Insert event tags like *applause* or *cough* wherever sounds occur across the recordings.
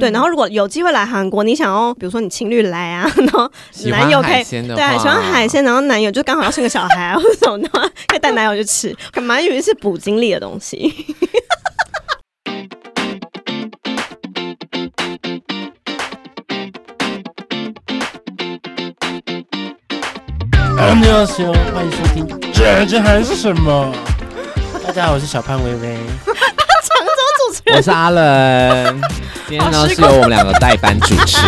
对，然后如果有机会来韩国，你想要比如说你情侣来啊，*laughs* 然后男友可以对喜欢海鲜，然后男友就刚好要生个小孩啊，或者什么的，可以带男友去吃，鳗鱼是补精力的东西。你好，欢迎收听《这这还是什么》。大家好，我是小潘微微。*laughs* 我是阿伦，*laughs* 今天呢是由我们两个代班主持。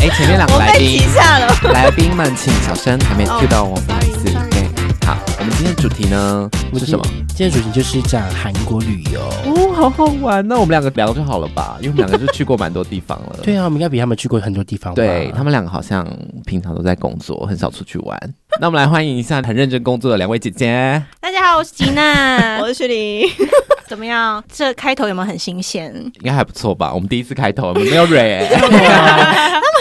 哎，前面两个来宾。*laughs* 来宾们请小声，还没哦 Q 到我，不好意思。sorry，sorry 对，好，我们今天主题呢是什么？今天主题就是讲韩国旅游。哦，好好玩，那我们两个聊就好了吧，因为我们两个就去过蛮多地方了。对啊，我们应该比他们去过很多地方吧。对他们两个好像平常都在工作，很少出去玩。*laughs* 那我们来欢迎一下很认真工作的两位姐姐。大家好，我是吉娜 *laughs* 我。是雪玲，怎么样？这开头有没有很新鲜？应该还不错吧？我们第一次开头，我们没有蕊、*laughs* 欸。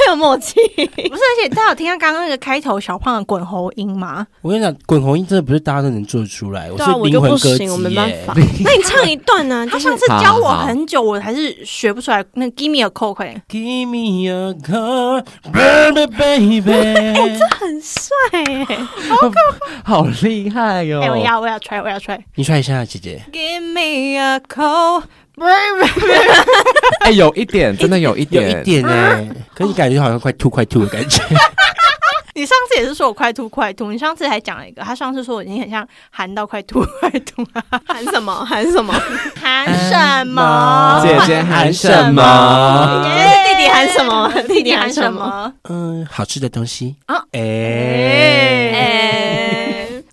很有默契。不是，而且大家有听到刚刚那个开头小胖的滚喉音吗？我跟你讲，滚喉音真的不是大家都能做得出来，我对啊，是灵我就不行，魂歌姬我没办法。那你唱一段呢？就是他上次教我好好很久，我还是学不出来。那 Give me a call，快点！Give me a call, baby, baby 这。*laughs* 很帅耶。好厉害哟、哎、我要，我要 try，我要 try。你说一下，姐姐。Give me a call。*laughs* 哎、有一点，真的有一有点，一点呢，可是你感觉好像快吐快吐的感觉。*laughs* 你上次也是说我快吐快吐，你上次还讲了一个，他上次说我已经很像含到快吐 *laughs* 快吐，含什么？*laughs* 含什么？含什么？姐姐含什么？*laughs* 弟弟含什么？弟弟弟弟喊什么？么？嗯，好吃的东西啊哎，哎、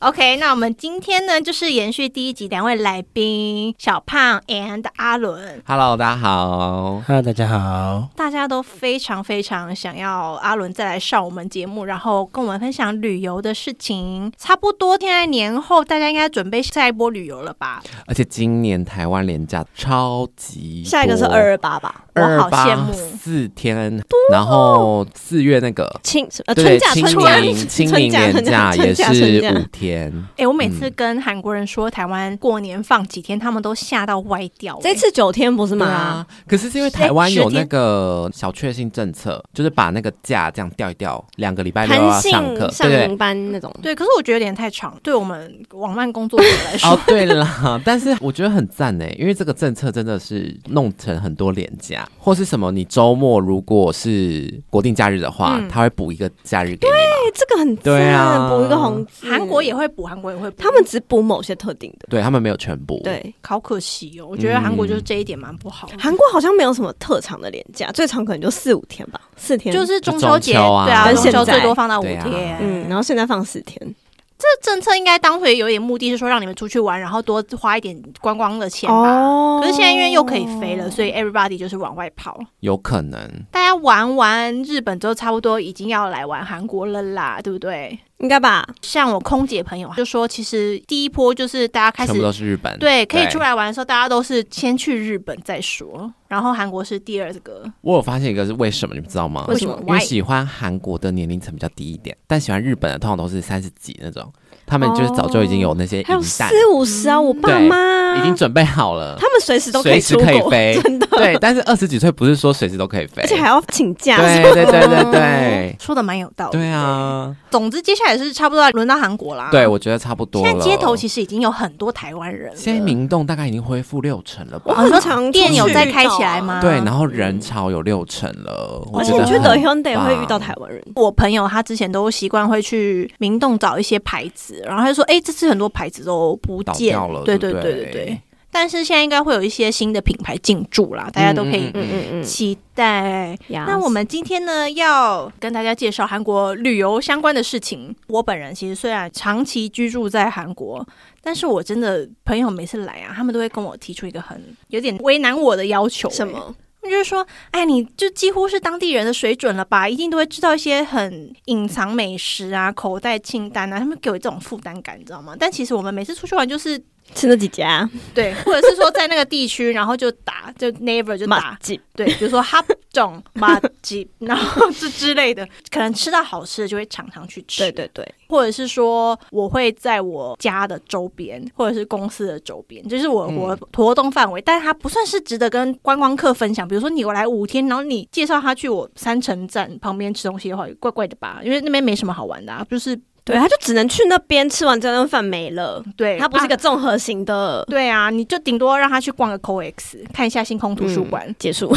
OK，那我们今天呢，就是延续第一集两位来宾小胖 and 阿伦，Hello，大家好。Hello，大家好。大家都非常非常想要阿伦再来上我们节目，然后跟我们分享旅游的事情。差不多现在年后，大家应该准备下一波旅游了吧？而且今年台湾廉价超级，下一个是二二八吧？我好羡慕四天，然后四月那个。清呃，春假春假清明春年假也是五天，哎、我每次跟韩国人说台湾过年放几天，他们都吓到歪掉、这次九天不是吗啊？，可是是因为台湾有那个小确幸政策，就是把那个假这样调一调，两个礼拜六要弹性上课，上对对明班那种。对，可是我觉得有点太长，对我们网漫工作者来说。*laughs* 哦，对啦，但是我觉得很赞呢，因为这个政策真的是弄成很多廉价，或是什么，你周末如果是国定假日的话，嗯他会补一个假日给你嘛。哎，这个很对啊赞补一个红字。韩国也会补，韩国也会补，他们只补某些特定的。对他们没有全补，，对，好可惜哦。我觉得韩国就是这一点蛮不好的，韩国好像没有什么特长的年假，最长可能就四五天吧，四天就是中秋节，啊对啊，中秋最多放到五天。嗯，然后现在放四天。这政策应该当初也有点目的是说让你们出去玩，然后多花一点观光的钱吧。哦可是现在因为又可以飞了，所以 everybody 就是往外跑。有可能。大家玩完日本之后，差不多已经要来玩韩国了啦，对不对？应该吧？像我空姐朋友就说，其实第一波就是大家开全部都始是日本，对可以出。来玩的时候，大家都是先去日本再说，然后韩国是第二个。我有发现一个是为什么，你们知道吗？为什么因为 Why？喜欢韩国的年龄层比较低一点，但喜欢日本的通常都是三十几那种，他们就是早就已经有那些还有银弹，四五十啊，我爸妈已经准备好了，他们随时都可以随时出国，可以飞，*laughs* 真的，*laughs* 对，但是二十几岁不是说随时都可以飞，而且还要请假。对对对对对 *laughs* 说的蛮有道理。对，啊，总之接下来是差不多要轮到韩国啦。对，我觉得差不多了。现在街头其实已经有很多台湾人了。现在明洞大概已经恢复六成了我吧？很常店有在开起到来吗？对，然后人潮有六成了，我而且我觉得你去德很 Hyundai 会遇到台湾人，我朋友他之前都习惯会去明洞找一些牌子，然后他就说：“哎、这次很多牌子都不倒见掉了，对对不对对对对。但是现在应该会有一些新的品牌进驻啦，大家都可以嗯嗯嗯嗯。期待。那我们今天呢，要跟大家介绍韩国旅游相关的事情。我本人其实虽然长期居住在韩国，但是我真的朋友每次来啊，他们都会跟我提出一个很有点为难我的要求、欸什么？就是说，哎，你就几乎是当地人的水准了吧？一定都会知道一些很隐藏美食啊、口袋清单啊，他们给我这种负担感，你知道吗？但其实我们每次出去玩就是吃那几家。对，或者是说在那个地区，然后就打就 never 就打，记对，比如说哈种马 *laughs* 吉，然后这之类的，可能吃到好吃的就会常常去吃。对对对，或者是说我会在我家的周边，或者是公司的周边，就是我我活动范围，但是它不算是值得跟观光客分享。比如说你我来五天，然后你介绍他去我三城站旁边吃东西的话，怪怪的吧？因为那边没什么好玩的，啊，就是对，他就只能去那边吃完这顿饭没了。对，他不是一个啊综合型的对啊，你就顶多让他去逛个 COEX，看一下星空图书馆。结束。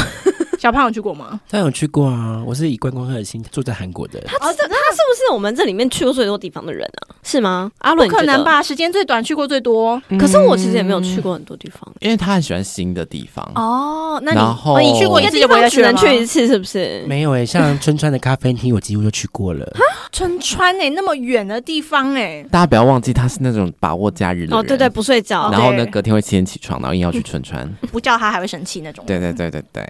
小胖有去过吗？他有去过啊，我是以观光客的心住在韩国的。他他是不是我们这里面去过最多地方的人啊？是吗？阿伦不可能？吧？时间最短，去过最多。可是我其实也没有去过很多地方。因为他很喜欢新的地方。哦，那你然后哦你去过一次就不会只去能去一次，是不是？没有诶、像春川的咖啡厅，我几乎就去过了。春川哎、那么远的地方哎、大家不要忘记，他是那种把握假日的人。哦，对对，。不睡觉然。后呢，隔天会七点起床，然后硬要去春川。*laughs* 不叫他还会生气那种。对对对对对，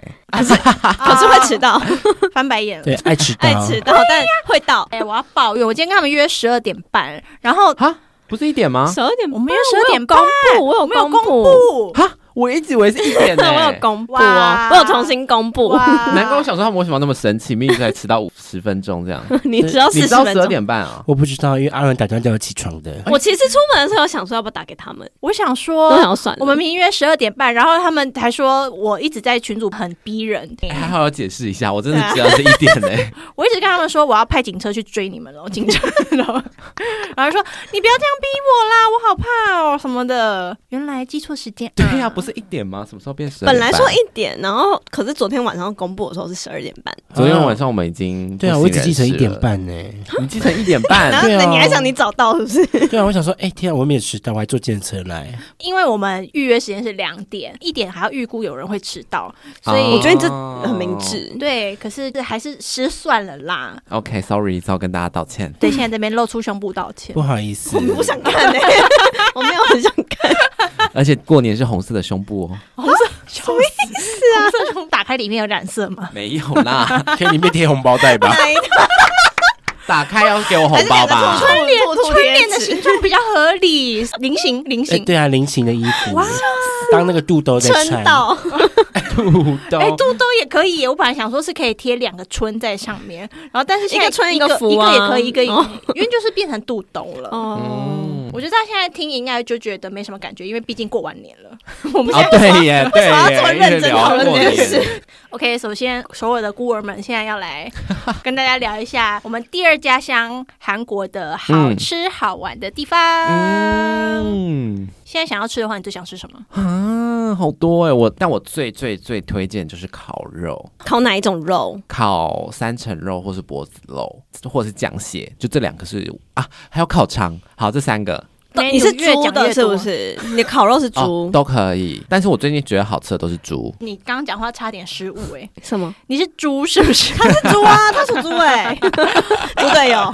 *laughs* 可是会迟到，*laughs* 翻白眼。对，爱迟到，爱迟到，但会到哎、我要抱怨，我今天跟他们约十二点半，然后啊，不是一点吗？十二点。我们约十二点半公布，我有我没有公布，布。哈，我一直以为是一点呢、*laughs* 我有公布哇哦，我有重新公布。哇 *laughs* 难怪我想说他们为什么那么神奇，明明才迟到五十分钟这样。*laughs* 你知道你四十分钟。知道十二点半啊？我不知道，因为阿伦打电话叫我起床的。我其实出门的时候想说要不要打给他们，我想说我说想，要算了。我们明明约十二点半，然后他们还说我一直在群组很逼人，哎还好要解释一下，我真的知道是一点呢、我一直跟他们说我要派警车去追你们了，警车，然后然后说你不要这样逼我啦，我好怕哦什么的。原来记错时间，对呀、啊不是一点吗？什么时候变十？本来说一点，然后可是昨天晚上公布的时候是十二点半，昨天晚上我们已经对啊，我一直记成一点，半呢。你记成一点半然半，*laughs* 后对啊你还想你早到是不是？对啊，我想说，哎、天啊，我没有迟到，我还坐电车来。因为我们预约时间是两点，一点还要预估有人会迟到，所以、哦我觉得这很明智。对，可是还是失算了啦。OK，Sorry，、要跟大家道歉。对，现在这边露出胸部道歉不。好意思，我们不想看呢，*laughs* 我没有很想看。*laughs* 而且过年是红色的胸部哦，什么意思啊？色胸打开里面有染色吗？没有啦，可以里面贴红包袋吧？打开要给我红包吧？春联春联的形状比较合理，菱形菱哎、形。对啊，菱形的衣服，哇当那个肚兜在穿。春到，*laughs* 肚兜哎，肚兜也可以。我本来想说是可以贴两个春在上面，然后但是现在一个春一个一个福一个也啊可以，一个也可哦以因为就是变成肚兜了。哦，嗯，我觉得大家现在听应该就觉得没什么感觉，因为毕竟过完年了。*laughs* 我们哦现在对耶，为什么要这么，认真讨论这件事年。OK，首先所有的孤儿们现在要来 *laughs* 跟大家聊一下我们第二家乡韩国的好吃好玩的地方。嗯现在想要吃的话，你最想吃什么？啊，好多哎！我但我最最最推荐就是烤肉，烤哪一种肉？烤三层肉或是脖子肉，或者是酱蟹，就这两个是啊，还有烤肠，好这三个你是猪的，是不？是？你的烤肉是哦猪？都可以。但是我最近觉得好吃的都是猪，你刚刚讲话差点失误哎、什么？你是猪是不是？*laughs* 他是猪啊，他属猪哎，*laughs* 猪队友。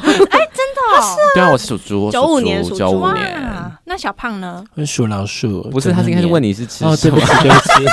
对啊，我是属猪，我95年属猪九五年，，那小胖呢？会属老鼠，不是他是应该是问你是吃哦，什么对不，起，对不起。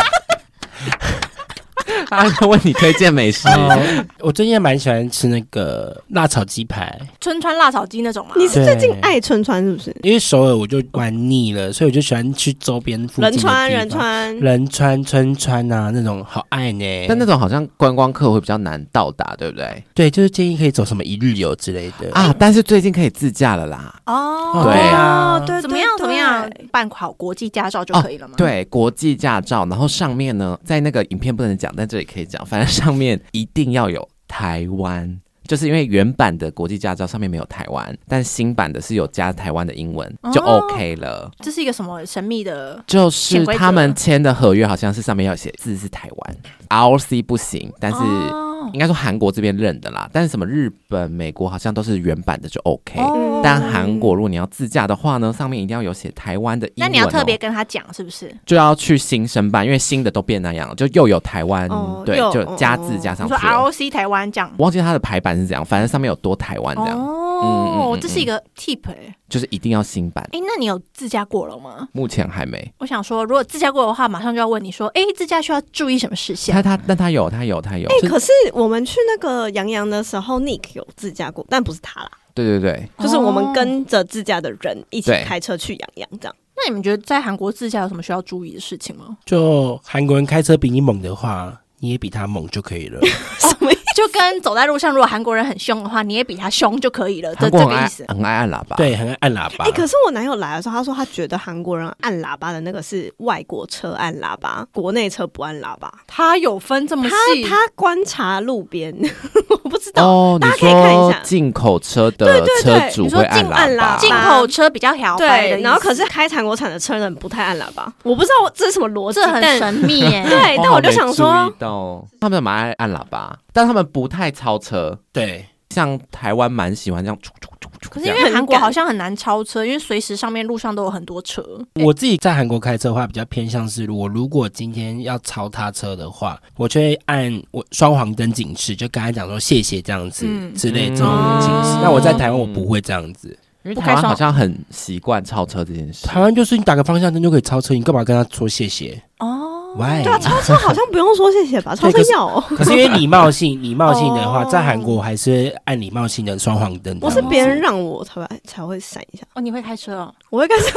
*laughs* 他在为你推荐美食。哦，我最近也蛮喜欢吃那个辣炒鸡排，春川辣炒鸡那种吗？你是最近爱春川是不是？因为首尔我就玩腻了，所以我就喜欢去周边附近仁川，仁川，仁川、春川啊那种，好爱呢。但那种好像观光客会比较难到达，对不对？对，就是建议可以走什么一日游之类的啊，但是最近可以自驾了啦。哦对啊对怎么样？怎么样？办好国际驾照就可以了吗？，对，国际驾照，然后上面呢，在那个影片不能讲，但这里可以讲，反正上面一定要有台湾。就是因为原版的国际驾照上面没有台湾，但新版的是有加台湾的英文，就哦 OK 了。这是一个什么神秘的？就是他们签的合约好像是上面要写字是台湾，ROC 不行，但是哦应该说韩国这边认的啦。但是什么日本、美国好像都是原版的就 OK，、哦但韩国如果你要自驾的话呢，上面一定要有写台湾的英文、哦。那你要特别跟他讲是不是？就要去新生办，因为新的都变那样了，就又有台湾，对，就加字加你说上去了。ROC 台湾这样。忘记它的排版是怎样，反正上面有多台湾这样，嗯嗯哦嗯，这是一个 tip 哎、就是一定要新版。哎、那你有自驾过了吗？目前还没，我想说，如果自驾过的话，马上就要问你说，哎、自驾需要注意什么事项他？他但他有他有他有，哎，就可是我们去那个杨洋的时候，Nick 有自驾过，但不是他啦，对对对，就是我们跟着自驾的人一起开车去杨洋，这样。那你们觉得在韩国自驾有什么需要注意的事情吗？就韩国人开车比你猛的话，你也比他猛就可以了。*laughs* 什么意思？就跟走在路上，如果韩国人很凶的话，你也比他凶就可以了，这这个意思。很爱按喇叭，，对，很爱按喇叭。哎、可是我男友来的时候，他说他觉得韩国人按喇叭的那个是外国车按喇叭，国内车不按喇叭。他有分这么他细，他观察路边，*laughs* 我不知道。哦，你大家可以看一下说进口车的对对车对你说主会按进按喇叭叭，进口车比较摇摆的对，然后可是开韩国产的车人不太按喇叭，我不知道这是什么逻辑，这很神秘耶。对，但我就想没说他们蛮爱按喇叭，但他们不太超车，对，像台湾蛮喜欢这样，可是因为韩国好像很难超车，因为随时上面路上都有很多车。我自己在韩国开车的话，比较偏向是我如果今天要超他车的话，我就会按我双黄灯警示，就跟他讲说谢谢这样子、嗯。之类这种嗯。警示。那我在台湾我不会这样子，因为台湾好像很习惯超车这件事。台湾就是你打个方向灯就可以超车，你干嘛跟他说谢谢？哦，？Why？对啊，超车好像不用说谢谢吧？*laughs* 超车对可是要哦。可是因为礼貌性，礼貌性的话，哦在韩国还是按礼貌性的双黄灯。我是别人让我才会才会闪一下，哦，你会开车哦？我会开始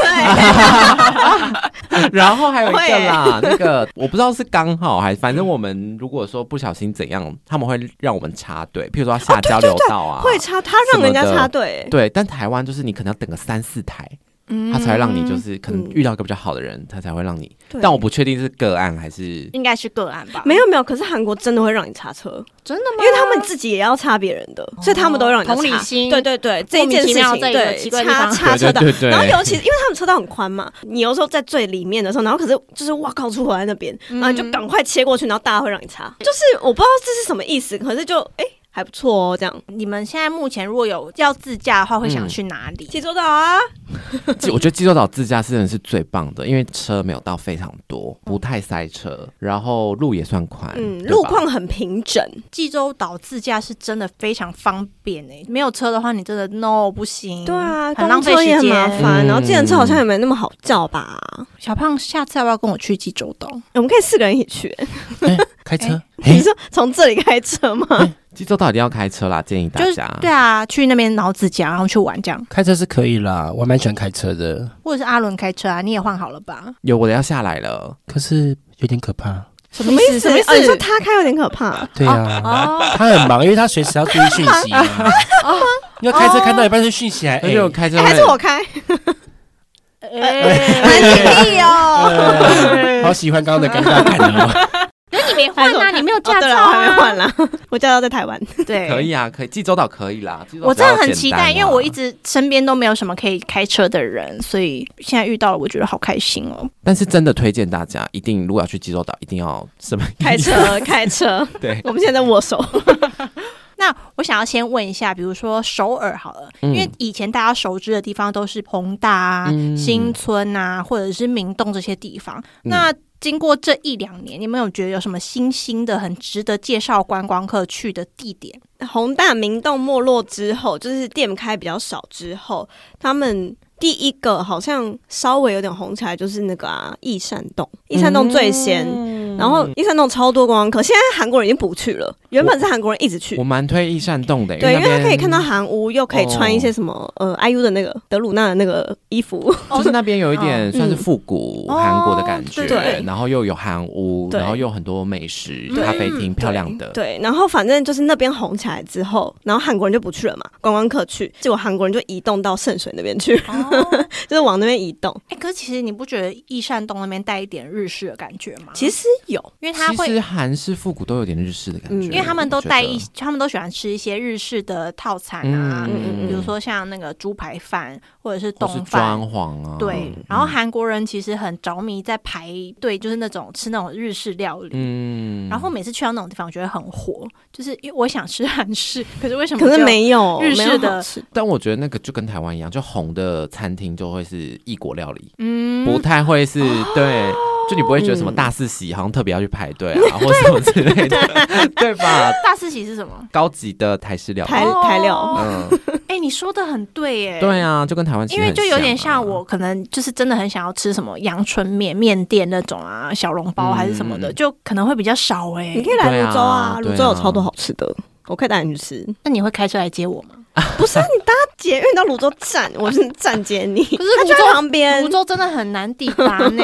然后还有一个啦，*laughs* 那个我不知道是刚好还，反正我们如果说不小心怎样，他们会让我们插队，譬如说下交流道啊，会插，他让人家插队。对，但台湾就是你可能要等个三四台，嗯他才会让你就是可能嗯遇到一个比较好的人，他才会让你。但我不确定是个案还是应该是个案吧？没有没有，可是韩国真的会让你插车，真的吗？因为他们自己也要插别人的，所以他们都会让你擦。同理心。对对对，这一件事情对奇怪的地插插车道对对对，对然后尤其因为他们车道很宽嘛，你有时候在最里面的时候，然后可是就是哇靠出口在那边，然后你就赶快切过去，然后大家会让你插，就是我不知道这是什么意思，可是就哎、还不错哦，这样。你们现在目前如果有要自驾的话，会想去哪里？济州岛啊，济我觉得济州岛自驾真的是最棒的，因为车没有到非常多，不太塞车，然后路也算宽，嗯，对吧路况很平整，济州岛自驾是真的非常方便诶、没有车的话，你真的 no 不行。对啊，很浪费时公车也很麻间。烦，嗯然后计程车好像也没那么好叫吧。小胖，下次要不要跟我去济州岛？我们可以四个人一起去，哎开车，你哎，说从这里开车吗？济州岛一定要开车啦，建议大就是家。对啊，去那边然后自驾，然后去玩这样，开车是可以啦，我还蛮喜欢开车的，或者是阿伦开车啊，你也换好了吧？有我的要下来了，可是有点可怕。什什么意思？什么意思？哦你说他开有点可怕，对啊，哦，他很忙，因为他随时要注意讯息嘛。*laughs* 你要开车开到一半是讯息还，而且我哎，开车哎还是我开，*laughs* 哎蛮尽力哦。呃 *laughs* 好喜欢刚刚的尴尬感哦。可是你没换啊，你没有哦驾照对了，我还没啊。换啦，*laughs* 我驾照在台湾。对，*laughs* 可以啊，可以，济州岛可以啦。我真的很期待，因为我一直身边都没有什么可以开车的人，所以现在遇到了，我觉得好开心哦。但是真的推荐大家，一定如果要去济州岛，一定要什么开车，开车。对，我们现在在握手。那我想要先问一下，比如说首尔好了，嗯因为以前大家熟知的地方都是宏大啊、嗯新村啊，或者是明洞这些地方。嗯那经过这一两年，你们有觉得有什么新兴的、很值得介绍观光客去的地点？宏大明洞没落之后，就是店开比较少之后，他们第一个好像稍微有点红起来，就是那个啊益善洞，益善洞最先。嗯然后益善洞超多观光客，现在韩国人已经不去了，原本是韩国人一直去。我。蛮推益善洞的，对，因为可以看到韩屋，又可以穿一些什么、呃 IU 的那个德鲁纳的那个衣服，*laughs* 就是那边有一点嗯算是复古哦韩国的感觉，对对。然后又有韩屋，然后又很多美食、咖啡厅，漂亮的。对，然后反正就是那边红起来之后，然后韩国人就不去了嘛，观光客去，结果韩国人就移动到圣水那边去，哦，*laughs* 就是往那边移动。哎、可是其实你不觉得益善洞那边带一点日式的感觉吗？其实有，因为它会其实韩式复古都有点日式的感觉，嗯因为他们都带一，他们都喜欢吃一些日式的套餐啊，嗯嗯嗯比如说像那个猪排饭或者是东是冻饭。装潢啊，对，嗯然后韩国人其实很着迷在排队，就是那种吃那种日式料理。嗯然后每次去到那种地方，我觉得很火，就是因为我想吃 *laughs* 韩式，可是为什么可是没有日式的但我觉得那个就跟台湾一样，就红的餐厅就会是异国料理，嗯不太会是对。*laughs* 就你不会觉得什么嗯大四喜好像特别要去排队啊，*laughs* 或什么之类的，对吧？大四喜是什么？高级的台式料理，台台料哦嗯，哎、你说的很对耶。对啊，就跟台湾因为就有点像我，可能就是真的很想要吃什么阳春面、面店那种啊，小笼包嗯还是什么的，就可能会比较少哎、你可以来泸州啊，泸州有超多好吃的，我可以带你去吃。那你会开车来接我吗？不是啊你搭捷运到泸州站，我是站接你，可是泸州旁边泸州真的很难抵达呢。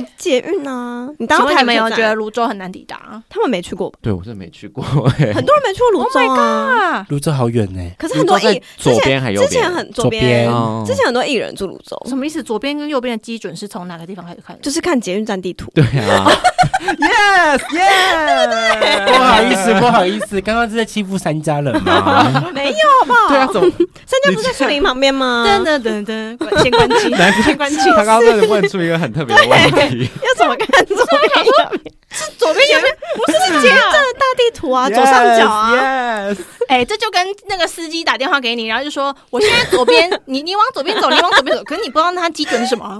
大捷运啊。你搭到请问你们有觉得泸州很难抵达他们没去过吧？对我是没去过、欸，很多人没去过泸州啊。啊？泸州好远呢，可是很多艺左边还右边之前很左边，之前很多艺人住泸州，什么意思？左边跟右边的基准是从哪个地方开始看？就是看捷运站地图。对啊，yes yes，不好意思，不好意思，刚刚是在欺负三家人吗？没有好不好？对啊，怎么三家不是在树林旁边吗？等等等等，先关机，先关机。他刚刚问出一个很特别的问题，*laughs* 要怎么看左边右边？左边右边不是是这样。大地图啊，左上角啊。，yes，哎，这就跟那个司机打电话给你，然后就说我现在左边，你你往左边走，你往左边走，*laughs* 可是你不知道他基准是什么，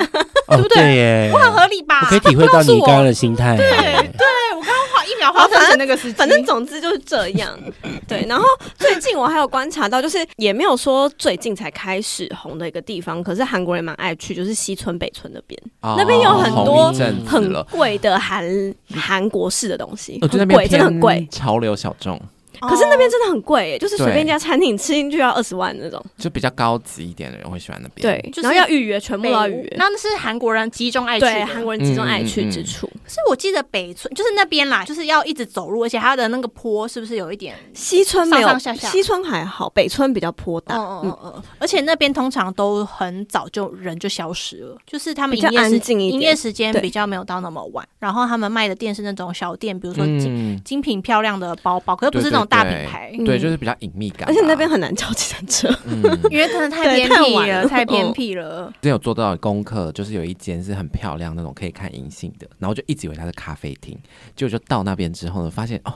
哦，对不对对耶，不很合理吧？我可以体会到你刚刚的心态。对对，我刚刚花一秒花生成那个司机，反正总之就是这样，*laughs* 对。然后最近我还有观察到，就是也没有说最近才开始红的一个地方，可是韩国人蛮爱去，就是西村北村那边，那边有很多很。贵的韩韩国式的东西，我觉得很贵，那边真的很贵。潮流小众，可是那边真的很贵耶，就是随便一家餐厅吃进去要二十万那种。就比较高级一点的人会喜欢那边。对，就是然后要预约，全部都要预约。那那是韩国人集中爱去对，韩国人集中爱去之处。可是我记得北村就是那边啦，就是要一直走路，而且它的那个坡是不是有一点？西村没有，上上下下西村还好，北村比较坡大。嗯嗯嗯嗯，而且那边通常都很早就人就消失了，就是他们比较营业时安静一点营业时间比较没有到那么晚，然后他们卖的店是那种小店，比如说精、嗯，精品漂亮的包包，可是不是那种大品牌，嗯对，就是比较隐秘感吧。而且那边很难叫计程车。嗯，*laughs* 因为真的太偏僻了，太了太偏嗯僻了。之前有做到功课，就是有一间是很漂亮那种可以看银杏的，然后就一直以为它是咖啡厅，结果就到那边之后呢，发现哦。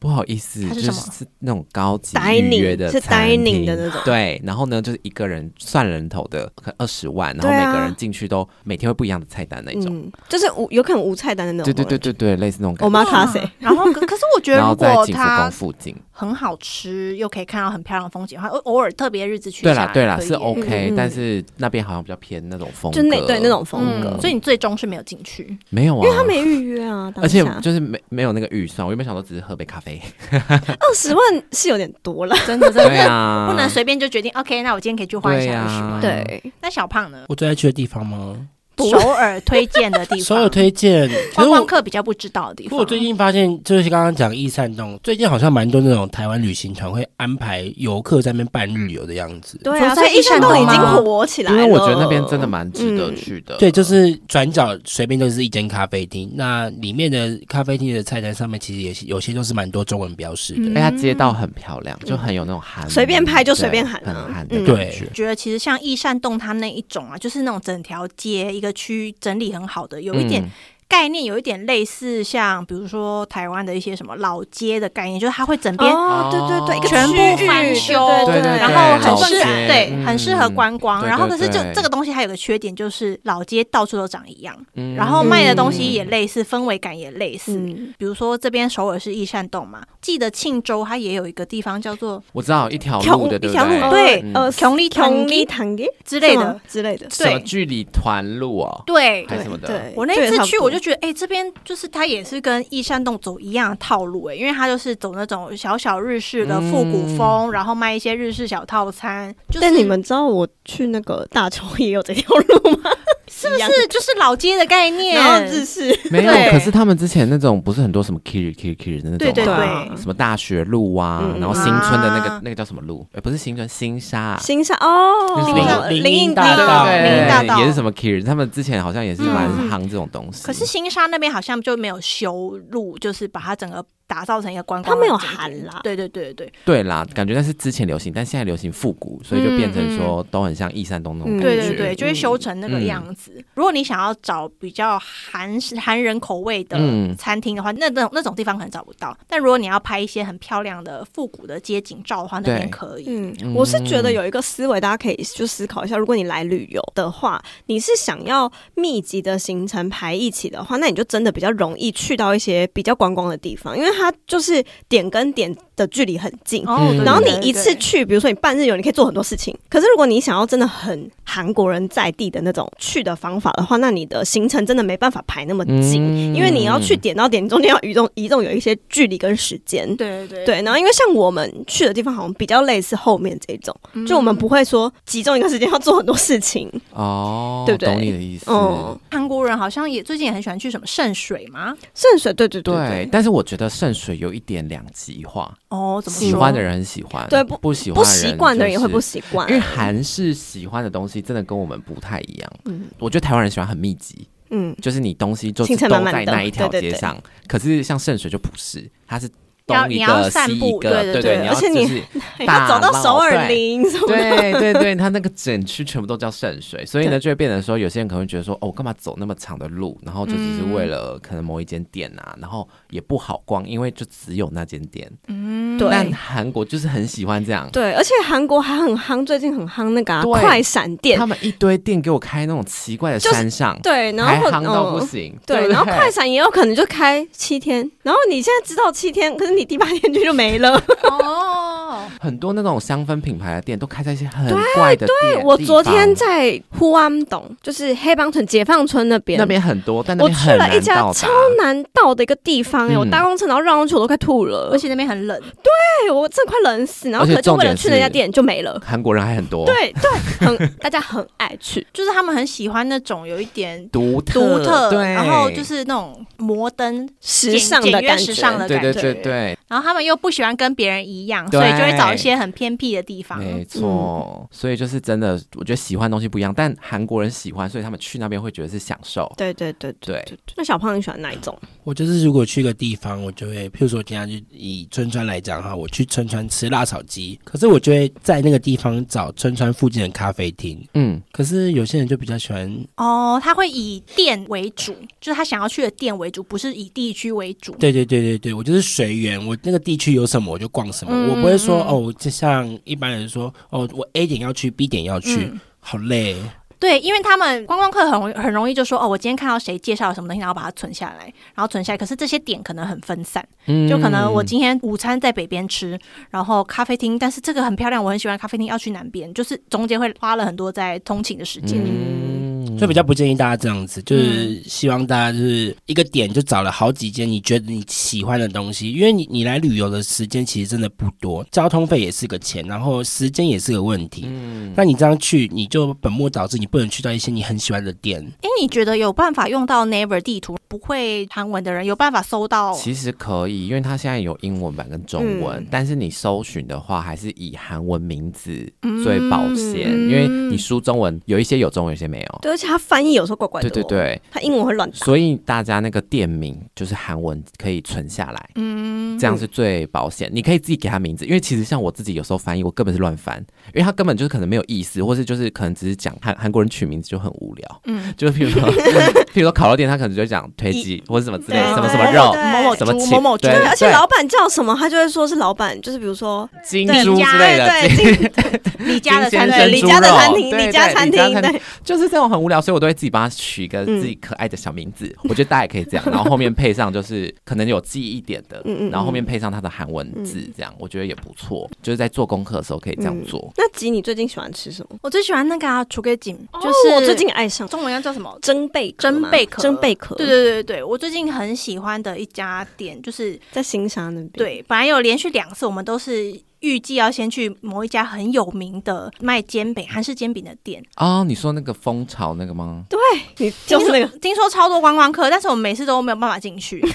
不好意思，就是那种高级预约的是餐 dining 厅的那种对，然后呢，就是一个人算人头的，可能二十万，然后每个人进去都每天会不一样的菜单那种。嗯，就是无有可能无菜单的那种。对对对对对，类似那种感觉我觉。妈卡谁？然后可可是我觉得然后如果在景福宫它附近，很好吃，又可以看到很漂亮的风景的话，偶偶尔特别日子去对啦对啦是 OK，、但是那边好像比较偏那种风格，就那对那种风格，嗯，所以你最终是没有进去。没有啊，因为他没预约啊，而且就是没没有那个预算，我原本想说只是喝杯咖啡，*laughs* 二十万是有点多了。*laughs* 真的真的、啊，不能随便就决定。OK，那我今天可以去花一下二十万。对，那小胖呢？我最爱去的地方吗？不首尔推荐的地方，首尔推荐，*laughs* 可观。光客比较不知道的地方。不过我最近发现，就是刚刚讲易善洞，最近好像蛮多那种台湾旅行团会安排游客在那边办日游的样子。对啊，所以易善洞已经火起来了。因为我觉得那边真的蛮值得嗯去的。对，就是转角随便就是一间咖啡厅，那里面的咖啡厅的菜单上面其实也是有些都是蛮多中文标识的。嗯哎，它街道很漂亮，就很有那种韩，随便拍就随便喊啊很韩的嗯感觉。觉得其实像易善洞它那一种啊，就是那种整条街一个区整理很好的，有一点概念，有一点类似像比如说台湾的一些什么老街的概念，就是它会整边哦，对对对，一个全部区域翻修，对对，然后很适合对，嗯很适合观光。然后可是就这个东西还有个缺点，就是老街到处都长一样，嗯然后卖的东西也类似，氛围感也类似。嗯，比如说这边首尔是益善洞嘛，记得庆州它也有一个地方叫做我知道一条条路的，对一条路对？呃，琼里琼里堂之类的。之类的，什么对距离团路哦，对，还是什么的对，我那次去，我就就觉得，哎、这边就是它也是跟益山洞走一样的套路、哎，因为它就是走那种小小日式的复古风，然后卖一些日式小套餐。就是、但你们知道我去那个大邱也有这条路吗？*laughs* 是不是就是老街的概念，然后日式，*laughs* 没有。可是他们之前那种不是很多什么 kiri kiri kiri 的那种对对吗对对什么大学路啊，嗯然后新村的那个啊那个叫什么路？呃，不是新村，新沙啊。新沙哦，林林林荫大道林荫大道也是什么 kiri，他们之前好像也是蛮嗯夯这种东西。可是新沙那边好像就没有修路，就是把它整个打造成一个观光。它没有韩啦对对对对对啦，感觉那是之前流行，但现在流行复古，所以就变成说都很像易山东那种嗯感觉。对对对，就会修成那个样子。如果你想要找比较韩式韩人口味的嗯餐厅的话，那那种那种地方可能找不到。但如果你要拍一些很漂亮的复古的街景照的话，那边可以。嗯嗯，我是觉得有一个思维，大家可以就思考一下。如果你来旅游的话，你是想要密集的行程排一起的话，那你就真的比较容易去到一些比较观光的地方，因为他就是点跟点的距离很近。哦然后你一次去，比如说你半日游，你可以做很多事情。可是如果你想要真的很韩国人在地的那种去的方法的话，那你的行程真的没办法排那么紧，嗯因为你要去点到点，你中间要移动移动有一些距离跟时间。对对对，然后因为像我们去的地方好像比较类似后面这种，就我们不会说集中一个时间要做很多事情。哦，对不对懂你的意思。嗯，韩国人好像也最近也很喜欢去什么圣水吗？圣水，对对对对，但是我觉得圣水有一点两极化，哦，怎么？喜欢的人很喜欢，对不不喜欢不习惯的人也会不习惯，因为韩式喜欢的东西真的跟我们不太一样。嗯我觉得台湾人喜欢很密集，嗯，就是你东西就是都在那一条街上。可是像圣水就不是，它是东一要你要个散西一个，步对对。对而且你就是 *laughs* 要走到首尔林对对对，它 *laughs* 那个整区全部都叫圣水，所以呢，就会变成说，有些人可能会觉得说，哦，我干嘛走那么长的路，然后就只是为了可能某一间店啊，然后也不好逛，因为就只有那间店。嗯，对但韩国就是很喜欢这样，对，而且韩国还很夯，最近很夯那个、啊、快闪店他，们一堆店给我开那种奇怪的就是山上，对，然还后夯到不嗯行，对，不然后快闪也有可能就开七天，然后你现在知道七天，可是你第八天就就没了。*laughs* 哦，很多那种香氛品牌的店都开在一些很怪的店。我昨天在呼安洞，就是黑帮村解放村那边，那边很多，但那我去了一家超。难到的一个地方哎、嗯。我搭公车然后绕上去我都快吐了，而且那边很冷，对我真的快冷死，然后可就为了去那家店就没了。韩国人还很多，对对，*laughs* 很大家很爱去，就是他们很喜欢那种有一点独特独特，对，然后就是那种摩登时尚的简约感觉，时尚的对对感觉。对对，然后他们又不喜欢跟别人一样，所以就会找一些很偏僻的地方。没错。所以就是真的，我觉得喜欢的东西不一样，但韩国人喜欢，所以他们去那边会觉得是享受。对对对对对。那小胖你喜欢哪一种？我就是如果去一个地方，我就会，譬如说我今天就以春川来讲哈，我去春川吃辣炒鸡，可是我就会在那个地方找春川附近的咖啡厅。嗯，可是有些人就比较喜欢，哦，他会以店为主，就是他想要去的店为主，不是以地区为主。对对对对对，我就是随缘，我那个地区有什么我就逛什么，嗯我不会说嗯哦，就像一般人说哦，我 A 点要去，B 点要去，嗯好累。对，因为他们观光客很容很容易就说哦，我今天看到谁介绍了什么东西，然后把它存下来，然后存下来。可是这些点可能很分散，嗯就可能我今天午餐在北边吃，然后咖啡厅，但是这个很漂亮，我很喜欢咖啡厅，要去南边，就是中间会花了很多在通勤的时间。嗯所以比较不建议大家这样子，就是希望大家就是一个点就找了好几间你觉得你喜欢的东西，因为你你来旅游的时间其实真的不多，交通费也是个钱，然后时间也是个问题。嗯那你这样去，你就本末倒置，你不能去到一些你很喜欢的店。哎，你觉得有办法用到 Never 地图？不会韩文的人有办法搜到？其实可以，因为它现在有英文版跟中文，嗯但是你搜寻的话，还是以韩文名字最保险，嗯因为你输中文有一些有中文，有些没有。对，而且它翻译有时候怪怪的、哦，对对，对，他英文会乱打。所以大家那个店名就是韩文可以存下来，嗯这样是最保险。你可以自己给他名字，因为其实像我自己有时候翻译，我根本是乱翻，因为他根本就是可能没有意思，或是就是可能只是讲韩韩国人取名字就很无聊。嗯，就是譬如说，*laughs* 譬如说烤肉店，他可能就讲推鸡或者什么之类的，什么什么肉，某某什么某某猪对对，而且老板叫什么，他就会说是老板，就是比如说金对猪之类的，对李家的餐厅，李家的餐厅，李家餐厅对，就是这种很无聊，所以我都会自己帮他取一个嗯自己可爱的小名字。我觉得大家也可以这样，然后后面配上就是可能有记忆点的，嗯嗯嗯然后后面配上他的韩文字，这样我觉得也不错。就是在做功课的时候可以这样做。那吉，你最近喜欢吃什么？我最喜欢那个啊，除给锦，就就是是我最近爱上中文要叫什么？蒸贝壳蒸贝壳蒸贝壳，对对对对，我最近很喜欢的一家店，就是在新沙那边。，对，本来有连续两次，我们都是预计要先去某一家很有名的卖煎饼、韩式煎饼的店，哦，你说那个蜂巢那个吗？你就是那个，听说超多观光客，但是我们每次都没有办法进去。*laughs*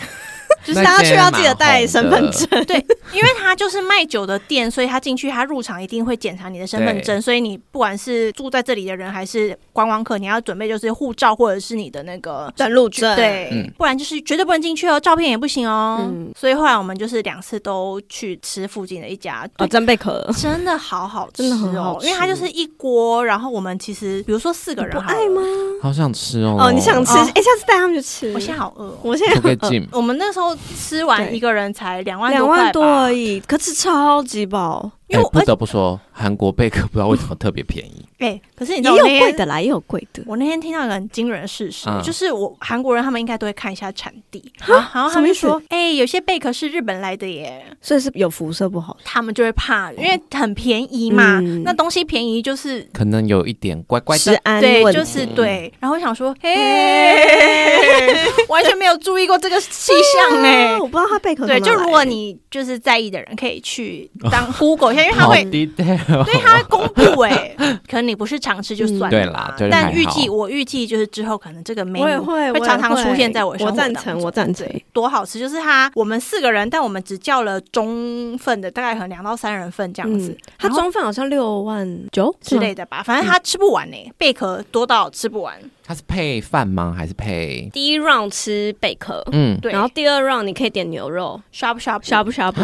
*laughs* 就是大家去要记得带身份证。对，因为他就是卖酒的店，所以他进去他入场一定会检查你的身份证，所以你不管是住在这里的人还是观光客，你要准备就是护照或者是你的那个登录证，对，嗯不然就是绝对不能进去哦，照片也不行哦。嗯所以后来我们就是两次都去吃附近的一家，哦，对，蒸贝壳，真的好好吃、哦，真的很好吃因为它就是一锅，然后我们其实比如说四个人爱吗？？好想吃哦！哦，你想吃？哦哎，下次带他们去吃。我现在好饿、哦。我现在就可以进。*laughs* 我们那时候吃完一个人才两万两万多而已，可是超级饱。哎不得不说，韩国贝壳 *laughs* 不知道为什么特别便宜。*laughs* 哎、可是你也知道我那天有贵的啦，也有贵的。我那天听到一个很惊人的事实，嗯就是我韩国人他们应该都会看一下产地，然后然后他们就说，哎、有些贝壳是日本来的耶，所以是有辐射不好。他们就会怕，因为很便宜嘛，嗯那东西便宜就是。可能有一点怪怪食的。对，就是对。然后我想说，嘿，*laughs* 完全没有注意过这个气象哎、啊我不知道他贝壳对，就如果你就是在意的人，可以去当 Google 一下，因为他好会对，他会公布哎、*laughs* 可能你不是常吃就算了、嗯对啦就是但预计我预计就是之后可能这个美我也会，常常出现在我我生活赞成，当中我赞成。对，多好吃！就是它，我们四个人，但我们只叫了中份的，大概可能两到三人份这样子嗯，，它中份好像六万九之类的吧。反正它吃不完呢、贝壳多到吃不完。它是配饭吗？还是配？第一 round 吃贝壳，嗯，对，然后第二 round 你可以点牛肉，刷不刷不刷不刷不，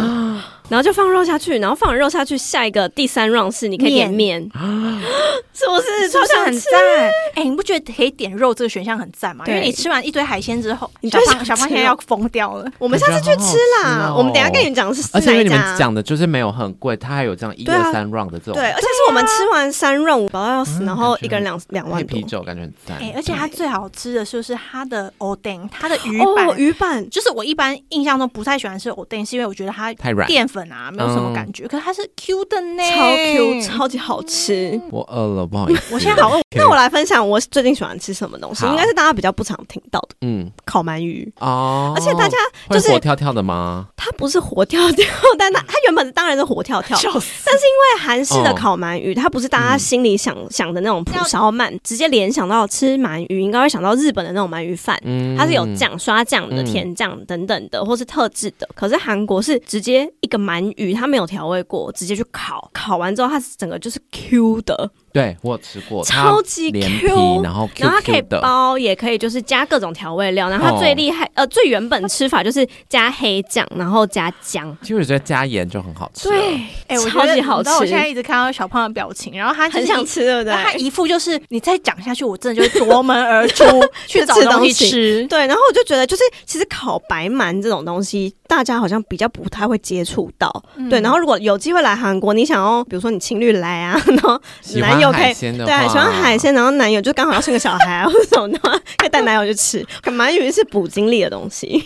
然后就放肉下去，然后放完肉下去，下一个第三 round 是你可以点面，*gasps* 是不是？超是很想吃？赞？哎、你不觉得可以点肉这个选项很赞吗？因为你吃完一堆海鲜之后，你就想小胖小胖现在要疯掉了。我们下次去吃啦，哦。我们等下跟你讲是而且因为你们。讲的就是没有很贵，它还有这样一二三 round 的这种对，而且是我们吃完三 round 饱到要死，然后一个人两两配万多。啤。酒，感觉很赞哎、。而且它最好吃的就是它的藕丁，它的鱼哦，板。鱼板就是我一般印象中不太喜欢吃藕丁，是因为我觉得它太软，淀粉啊没有什么感觉，可是它是 Q 的呢，超 Q，超级好吃。我饿了，不好意思。我现在好饿，那我来分享我最近喜欢吃什么东西，应该是大家比较不常听到的嗯烤鳗鱼。哦，而且大家就是活跳跳的吗？它不是活跳跳，但它它原本当然是活跳跳！但是因为韩式的哦烤鳗鱼，它不是大家心里想、想的那种蒲烧鳗，直接联想到吃鳗鱼，应该会想到日本的那种鳗鱼饭。嗯它是有酱、刷酱的、嗯甜酱等等的，或是特制的。可是韩国是直接一个鳗鱼，它没有调味过，直接去烤，烤完之后它整个就是 Q 的，对我有吃过，超级 Q，然后 Q 然后它可以，包，也可以就是加各种调味料。然后它哦最厉害，呃，最原本吃法就是加黑酱，然后加姜。其实我觉得加盐就很好吃。对，哎、我超级好得你知道我吃现在一直看到小胖的表情，然后他。很想吃，对不对他？一副就是你再讲下去，我真的就会夺门而出 *laughs* 去找东西吃。对，然后我就觉得，就是其实烤白鳗这种东西，大家好像比较不太会接触到。嗯对，然后如果有机会来韩国，你想要，比如说你情侣来啊，*laughs* 然后男友可以对啊，喜欢海，鲜，然后男友就刚好要生个小孩啊，或者什么的话，可以带男友去吃。可鳗鱼是补精力的东西，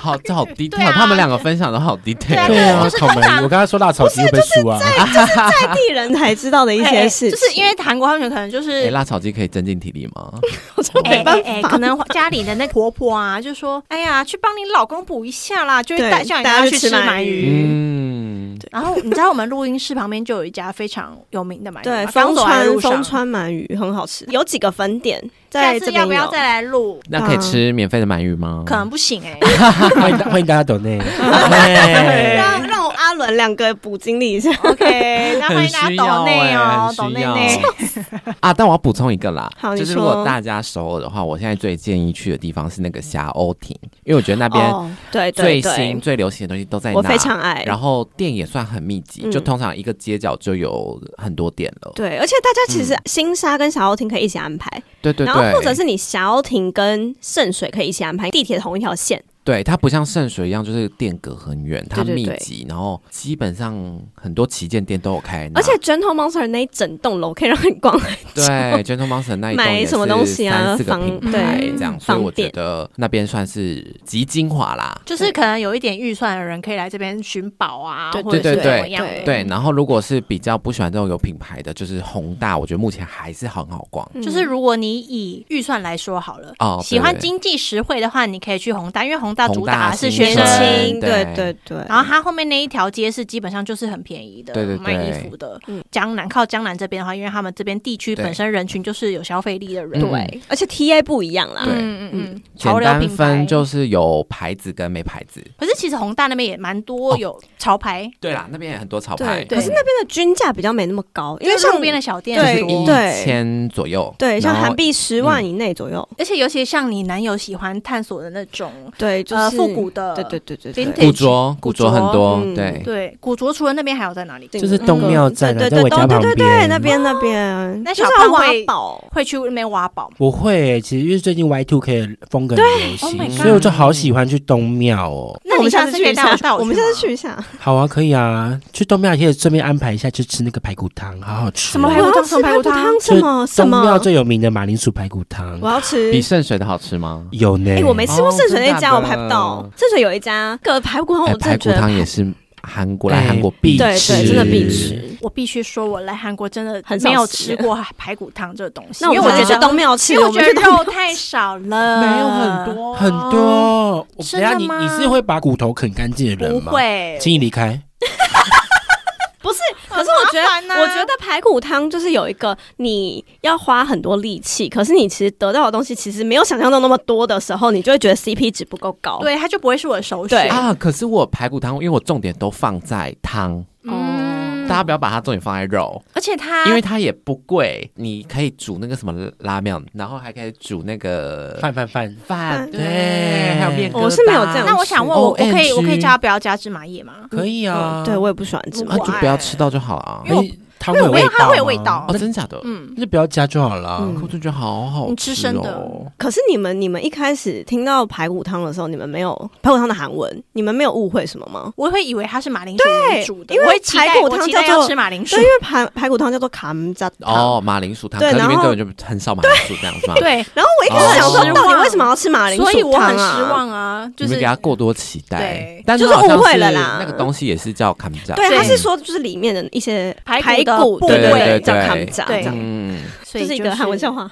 好，这好 detail，、啊他们两个分享的好 detail，对对啊就，是烤鳗鱼，我刚才说辣炒鸡会被输啊。在在地人才知道的一些事情，就是因为韩国他们可能就是哎、辣炒鸡可以增进体力吗？*laughs* 我真的哎没办哎哎，可能家里的那婆婆啊，就说：“哎呀，去帮你老公补一下啦，就会带叫你带他去吃吃鳗鱼。嗯，然后你知道我们录音室旁边就有一家非常有名的鳗鱼对，吗，刚风川路上风。川鳗鱼很好吃，有几个分店下在这边次要不要。再来录？那可以吃免费的鳗鱼吗？可能不行哎、欢迎大欢迎大家抖内。对 *laughs* 让让我阿伦两个补经历一下。*laughs* OK，那欢迎大家很需要抖内哦欸，抖内内。*laughs* 啊！但我要补充一个啦，好你就是如果大家首尔的话，我现在最建议去的地方是那个霞欧亭，因为我觉得那边哦，对最新、对，最流行的东西都在那，我非常爱。然后店也算很密集，嗯就通常一个街角就有很多店了。对，而且大家其实新沙跟霞欧亭可以一起安排，对对对，或者是你小欧亭跟圣水可以一起安排，地铁同一条线。对它不像圣水一样，就是店隔很远，它对对对密集，然后基本上很多旗舰店都有开，而且 Gentle Monster 那一整栋楼可以让你逛很久。对 Gentle Monster 那一栋也买什么是东西啊三四个房品牌对这样，所以我觉得那边算是集精华啦。就是可能有一点预算的人可以来这边寻宝啊，对或者是对对怎么样对对，然后如果是比较不喜欢这种有品牌的，就是宏大，我觉得目前还是很好逛。嗯就是如果你以预算来说好了，哦喜欢经济实惠的话，你可以去宏大，因为宏大主打是学生，对对对对。然后它后面那一条街是基本上就是很便宜的，对对对卖衣服的。嗯江南靠江南这边的话，因为他们这边地区本身人群就是有消费力的人，嗯对，而且 TA 不一样啦。对嗯嗯嗯，潮流品牌单分。就是有牌子跟没牌子。可是其实宏大那边也蛮多哦有潮牌，对啦，那边也很多潮牌，，对可是那边的均价比较没那么高，因因为像路边的小店对很多一对千左右。对像韩币十万以内左右。而且尤其像你男友喜欢探索的那种，对，对，就是呃复古的，对对对对古着，古着很多，嗯对，对，古着除了那边还有在哪里？就是东庙站啊对对在我家旁对对对那边那边，那就是要挖小胖会宝，会去那边挖宝。我会欸，其实因为最近 Y Two K 风格很流 Oh 行所以我就好喜欢去东庙哦。那我们下次可以次去一下带我们下次去一下。*laughs* 好啊，可以啊，去东庙也可以顺便安排一下去吃那个排骨汤，好好吃哦。什么排骨汤什么排骨汤？什就是么什东庙？最有名的马铃薯排骨汤我，要吃比。圣水的好吃吗？有呢。哎，我没吃过哦圣水那家，我排不到。这水有一家个排骨汤，哎，我真排骨的觉得汤也是韩国来哎韩国必对吃对，真的必吃。我必须说，我来韩国真的很少没有吃吃过排骨汤这个东西，因为我觉得都没有吃，因为我觉得肉太少了，没有很。多很多。我真的吗等下你你是会把骨头啃干净的人吗不？，会，请你离开。不是，可是我觉得，我觉得排骨汤就是有一个你要花很多力气，可是你其实得到的东西其实没有想象中那么多的时候，你就会觉得 CP 值不够高。对，它就不会是我的首选。啊，可是我排骨汤，因为我重点都放在汤，嗯，大家不要把它重点放在肉，而且它因为它也不贵，你可以煮那个什么拉面，然后还可以煮那个饭饭饭，饭，对对，还有面疙瘩。我是没有这样那我想问我，我可以我可以叫他不要加芝麻叶吗？可以啊。对我也不喜欢吃啊，就不要吃到就好了啊。因为它会有味道哦，真假的？嗯，那就不要加就好了。嗯可我就觉得好好吃、哦。你吃生的可是你们你们一开始听到排骨汤的时候，你们没有排骨汤的韩文，你们没有误会什么吗？我会以为它是马铃薯对煮的，因为排骨汤叫做吃马铃薯对，因。为排排骨汤叫做卡姆扎汤。哦，马铃薯汤，对然后面根本就很少马铃薯这样是吗？，对，然后我一开始想哦说，到底为什么要吃马铃薯啊？所以我很失望啊，就是你给他过多期待对，就是但好像误会了啦那个东西也是叫卡姆扎，对，他是说就是里面的一些排骨排的部骨对对位对叫对卡姆扎，对所以这是一个韩文笑，话。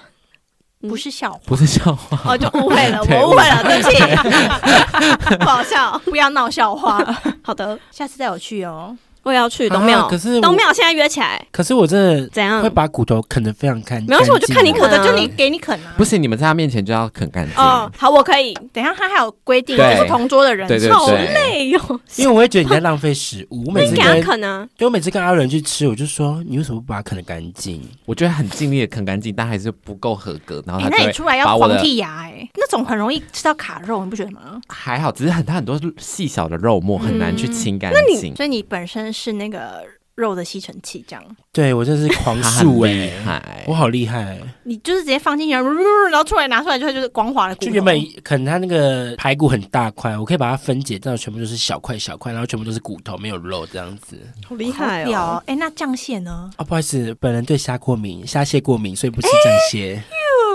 不是笑话，不是笑话。哦，就误会了，我误会了，对不起，*laughs* 不好笑。不要闹笑话。好的，下次带我去哦。我也要去东庙，啊可是我东庙现在约起来，可是我真的怎样会？把骨头啃得非常干净。没关系我就看你啃的就你给你啃啊。不行你们在他面前就要啃干净，哦，好，我可以。等一下他还有规定，对就是同桌的人对对数好累哟，因为我会觉得你在浪费食物。*laughs* 我每次跟啃啊。就我每次跟阿伦去吃，我就说你为什么不把它啃得干净？我觉得很尽力的啃干净，但还是不够合格，然后那你出来要黄剔牙哎，那种很容易吃到卡肉，你不觉得吗？还好，只是很它很多细小的肉末很难去清干净。那你所以你本身是那个肉的吸尘器，这样对我真是狂他素哎、我，好厉害！你就是直接放进去，然后出来拿出来就就是光滑的骨。就原本可能它那个排骨很大块，我可以把它分解到全部都是小块小块，然后全部都是骨头，没有肉这样子。好厉害哦！哎，那酱蟹呢？啊，不好意思，本人对虾过敏，虾蟹过敏，所以不吃酱蟹。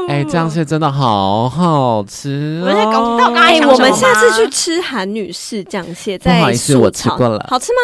哎，这样是真的好好吃我在搞哦！到哎，想什么我们下次去吃韩女士酱蟹，不好在意思我吃过了好吃吗？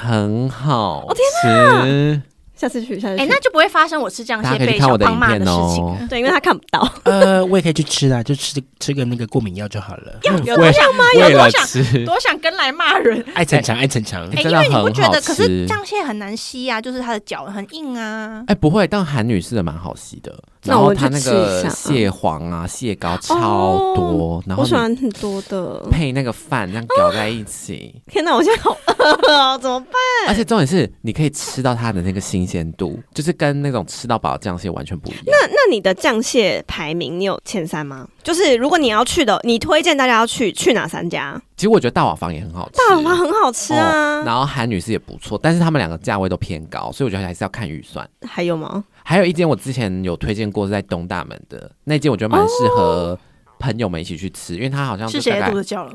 很好哦吃，下次去，下次去。哎，那就不会发生我吃酱大家蟹被可以去看我的小胖骂的事情了。对，因为他看不到。*laughs* 呃，我也可以去吃啊，就吃吃个那个过敏药就好了。有多想吗？有为了多想吃，多想跟来骂人。*laughs* 爱逞强，爱逞强。哎，真的因为你不很好觉得？可是吃酱蟹很难吸啊，就是它的脚很硬啊。哎，不会，但韩女士的蛮好吸的。那我去然后它那个蟹黄啊、蟹膏超多，然后我喜欢很多的。配那个饭这样搅在一起，天哪，我现在好饿哦，怎么办？而且重点是你可以吃到它的那个新鲜度，就是跟那种吃到饱的酱蟹完全不一样。那那你的酱蟹排名，你有前三吗？就是如果你要去的，你推荐大家要去去哪三家？其实我觉得大瓦房也很好吃，大瓦房很好吃啊。哦然后韩女士也不错，但是他们两个价位都偏高，所以我觉得还是要看预算。还有吗？还有一间我之前有推荐过是在东大门的那间，我觉得蛮适合朋友们一起去吃，因为它好像是谁肚子叫了？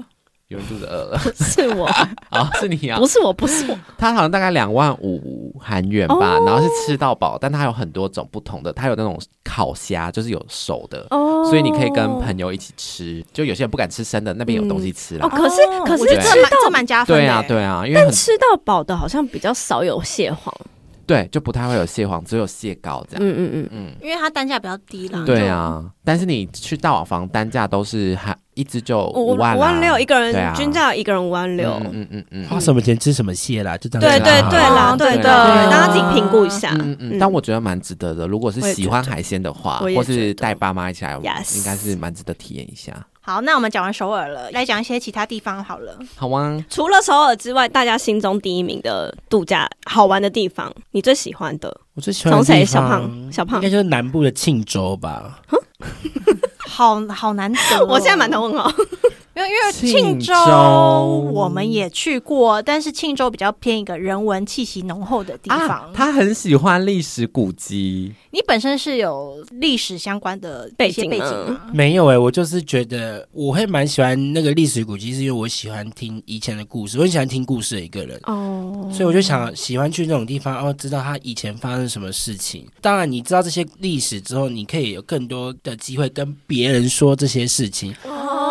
有人肚子饿了 *laughs* 是我，啊，*laughs* 是你啊不，是我，不是我。它好像大概两万五韩元吧，哦然后是吃到饱，但它有很多种不同的，它有那种烤虾，就是有熟的。哦所以你可以跟朋友一起吃，就有些人不敢吃生的，那边有东西吃啦。哦，可是可是吃到蛮这蛮加分的欸。对啊，对啊，因为很吃到饱的，好像比较少有蟹黄。对，就不太会有蟹黄，只有蟹膏这样。嗯嗯嗯，嗯，因为它单价比较低啦。对啊，但是你去大瓦房单价都是还一只就五五万五万六一个对啊人，均价一个人五万六。嗯嗯嗯嗯花什么钱吃什么蟹啦，就这样。对对对啦，哦对对，大家自己评估一下。嗯嗯，但我觉得蛮值得的。如果是喜欢海鲜的话，或是带爸妈一起来，Yes 应该是蛮值得体验一下。好，那我们讲完首尔了，来讲一些其他地方好了。好啊，除了首尔之外，大家心中第一名的度假好玩的地方，你最喜欢的？我最喜欢的从谁？小胖，小胖应该。就是南部的庆州吧。*laughs* 好好难得哦、*laughs* 我现在满头问号。因为因为庆庆州州我们也去过，但是庆州比较偏一个人文气息浓厚的地方。啊，他很喜欢历史古迹，你本身是有历史相关的背景吗背景吗？没有哎、我就是觉得我会蛮喜欢那个历史古迹，是因为我喜欢听以前的故事，我很喜欢听故事的一个人。哦，所以我就想喜欢去那种地方，哦，知道他以前发生什么事情。当然，你知道这些历史之后，你可以有更多的机会跟别人说这些事情。哦，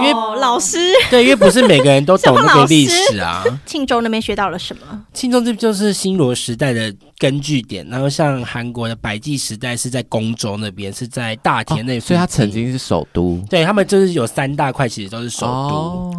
因为老师对，因为不是每个人都 *laughs* 懂那个历史啊。庆州那边学到了什么？庆州这就是新罗时代的根据点，然后像韩国的百济时代是在宫州那边，是在大田那、哦所以他曾。经是首都。对他们就是有三大块，其实都是首都。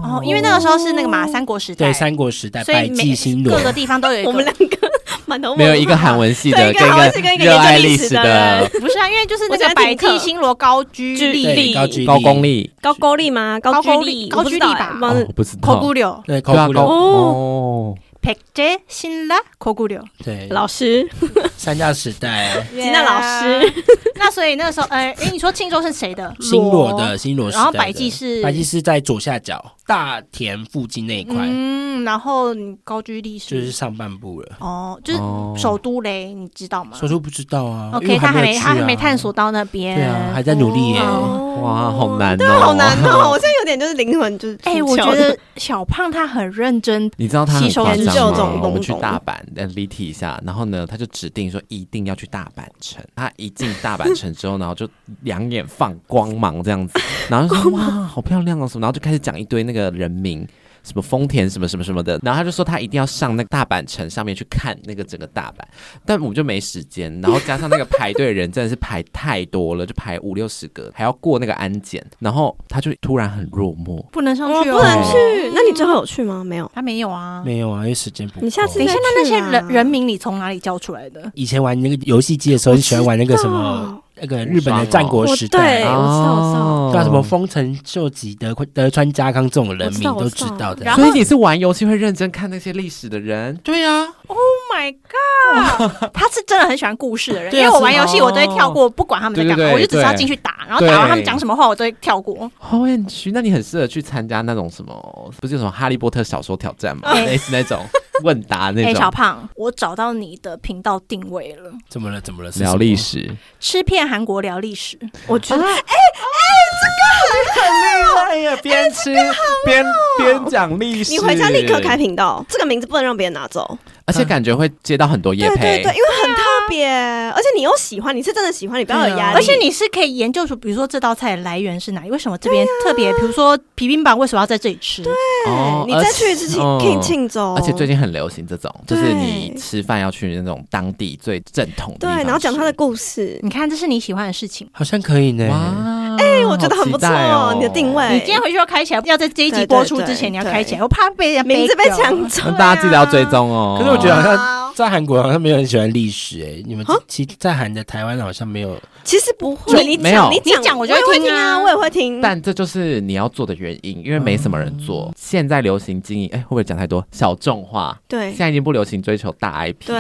哦，因为那个时候是那个嘛三国时代，对，三国时代，百济新罗各个地方都有一个。我们两个满头没有一个韩文系的对一个跟韩文系跟一个热爱历历史史的。人不是啊，因为就是那个百欢听课济新罗高居居丽对力高居高功力，高功力吗？高居沟力高居力吧。哎忘了哦不知口道。古柳对，对啊，口古流，哦， 백제 신라口古柳。对，老师三大时代，*laughs* 吉娜老师，那所以那个时候，呃，诶，你说庆州是谁的？新罗的新罗时代的，然后百济是百济是在左下角大田附近那一块，嗯，然后你高居历史就是上半部了。哦，就是哦首都嘞，你知道吗首都不知道啊因为？OK，我他还没有去啊没他还没探索到那边，对啊还在努力耶哦哇，好难对，哦，好难哦！我现在有点就是灵魂就是哎、我觉得小胖他很认真，你知道他很吸收夸张 我们去大阪，呃，离题一下，然后呢，他就指定说一定要去大阪城。他一进大阪城之后，然后就两眼放光芒这样子，然后就说 *laughs* 哇，好漂亮哦什么，然后就开始讲一堆那个人名。什么丰田什么什么什么的，然后他就说他一定要上那个大阪城上面去看那个整个大阪，但我们就没时间，然后加上那个排队的人真的是排太多了，就排五六十个，还要过那个安检，然后他就突然很落寞，不能上去哦，不能去。那你最后有去吗？没有。他没有啊。没有啊，因为时间不够。你下次等一下，那那些人人名你从哪里教出来的？以前玩那个游戏机的时候，你喜欢玩那个什么么？那个日本的战国时代对代。我知道我知道哦对啊，什么丰臣秀吉、德德川家康这种人名都知道的。然后所以你是玩游戏会认真看那些历史的人？对啊，Oh my god！*laughs* 他是真的很喜欢故事的人，因为我玩游戏我都会跳过，不管他们在干嘛，我就只是要进去打，然后打完他们讲什么话，我都会跳过。O M G，那你很适合去参加那种什么，不是有什么哈利波特小说挑战吗？哎类似那种 *laughs* 问答那哎，小胖，我找到你的频道定位了，怎么了？怎么了？聊历史。吃遍韩国聊历史。我觉得哎哎，这个好厉害呀，边吃边边讲历史，你回家立刻开，频道，这个名字不能让别人拿走。而且感觉会接到很多夜配对对对，因。为很特别，而且你又喜欢，你是真的喜欢，你不要有压力。而且你是可以研究出，比如说这道菜的来源是哪里，为什么这边特别，比如说皮冰棒为什么要在这里吃？对你再去之前而且可以庆州，而且最近很流行这种，就是你吃饭要去那种当地最正统的对，然后讲他的故事。你看，这是你喜欢的事情。好像可以呢。哇，哎我觉得很不错哦你的定位你今天回去要开起来，要在这一集播出之前你要对开起来，我怕被名字被抢走，大家记得要追踪哦。可是我觉得好像啊在韩国好像没有人喜欢历史哎，你们啊其在韩的台湾好像没有。其实不会，你就没有讲你你讲我就会会听啊啊，我也会听。但这就是你要做的原因，因为没什么人做。现在流行经营，哎、会不会讲太多？小众化，对现在已经不流行追求大 IP 了。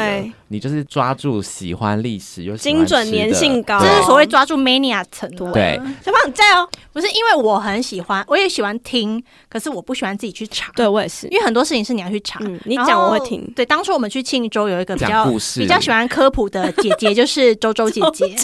对，你就是抓住喜欢历史又精准粘性高这是所谓抓住 mania 程度。对，小胖在哦！不是因为我很喜欢，我也喜欢听，可是我不喜欢自己去查。对我也是，因为很多事情是你要去查。嗯，你讲我会听。对，当初我们去庆州有一个比讲较故事比较喜欢科普的姐姐，就是周周姐姐。*laughs*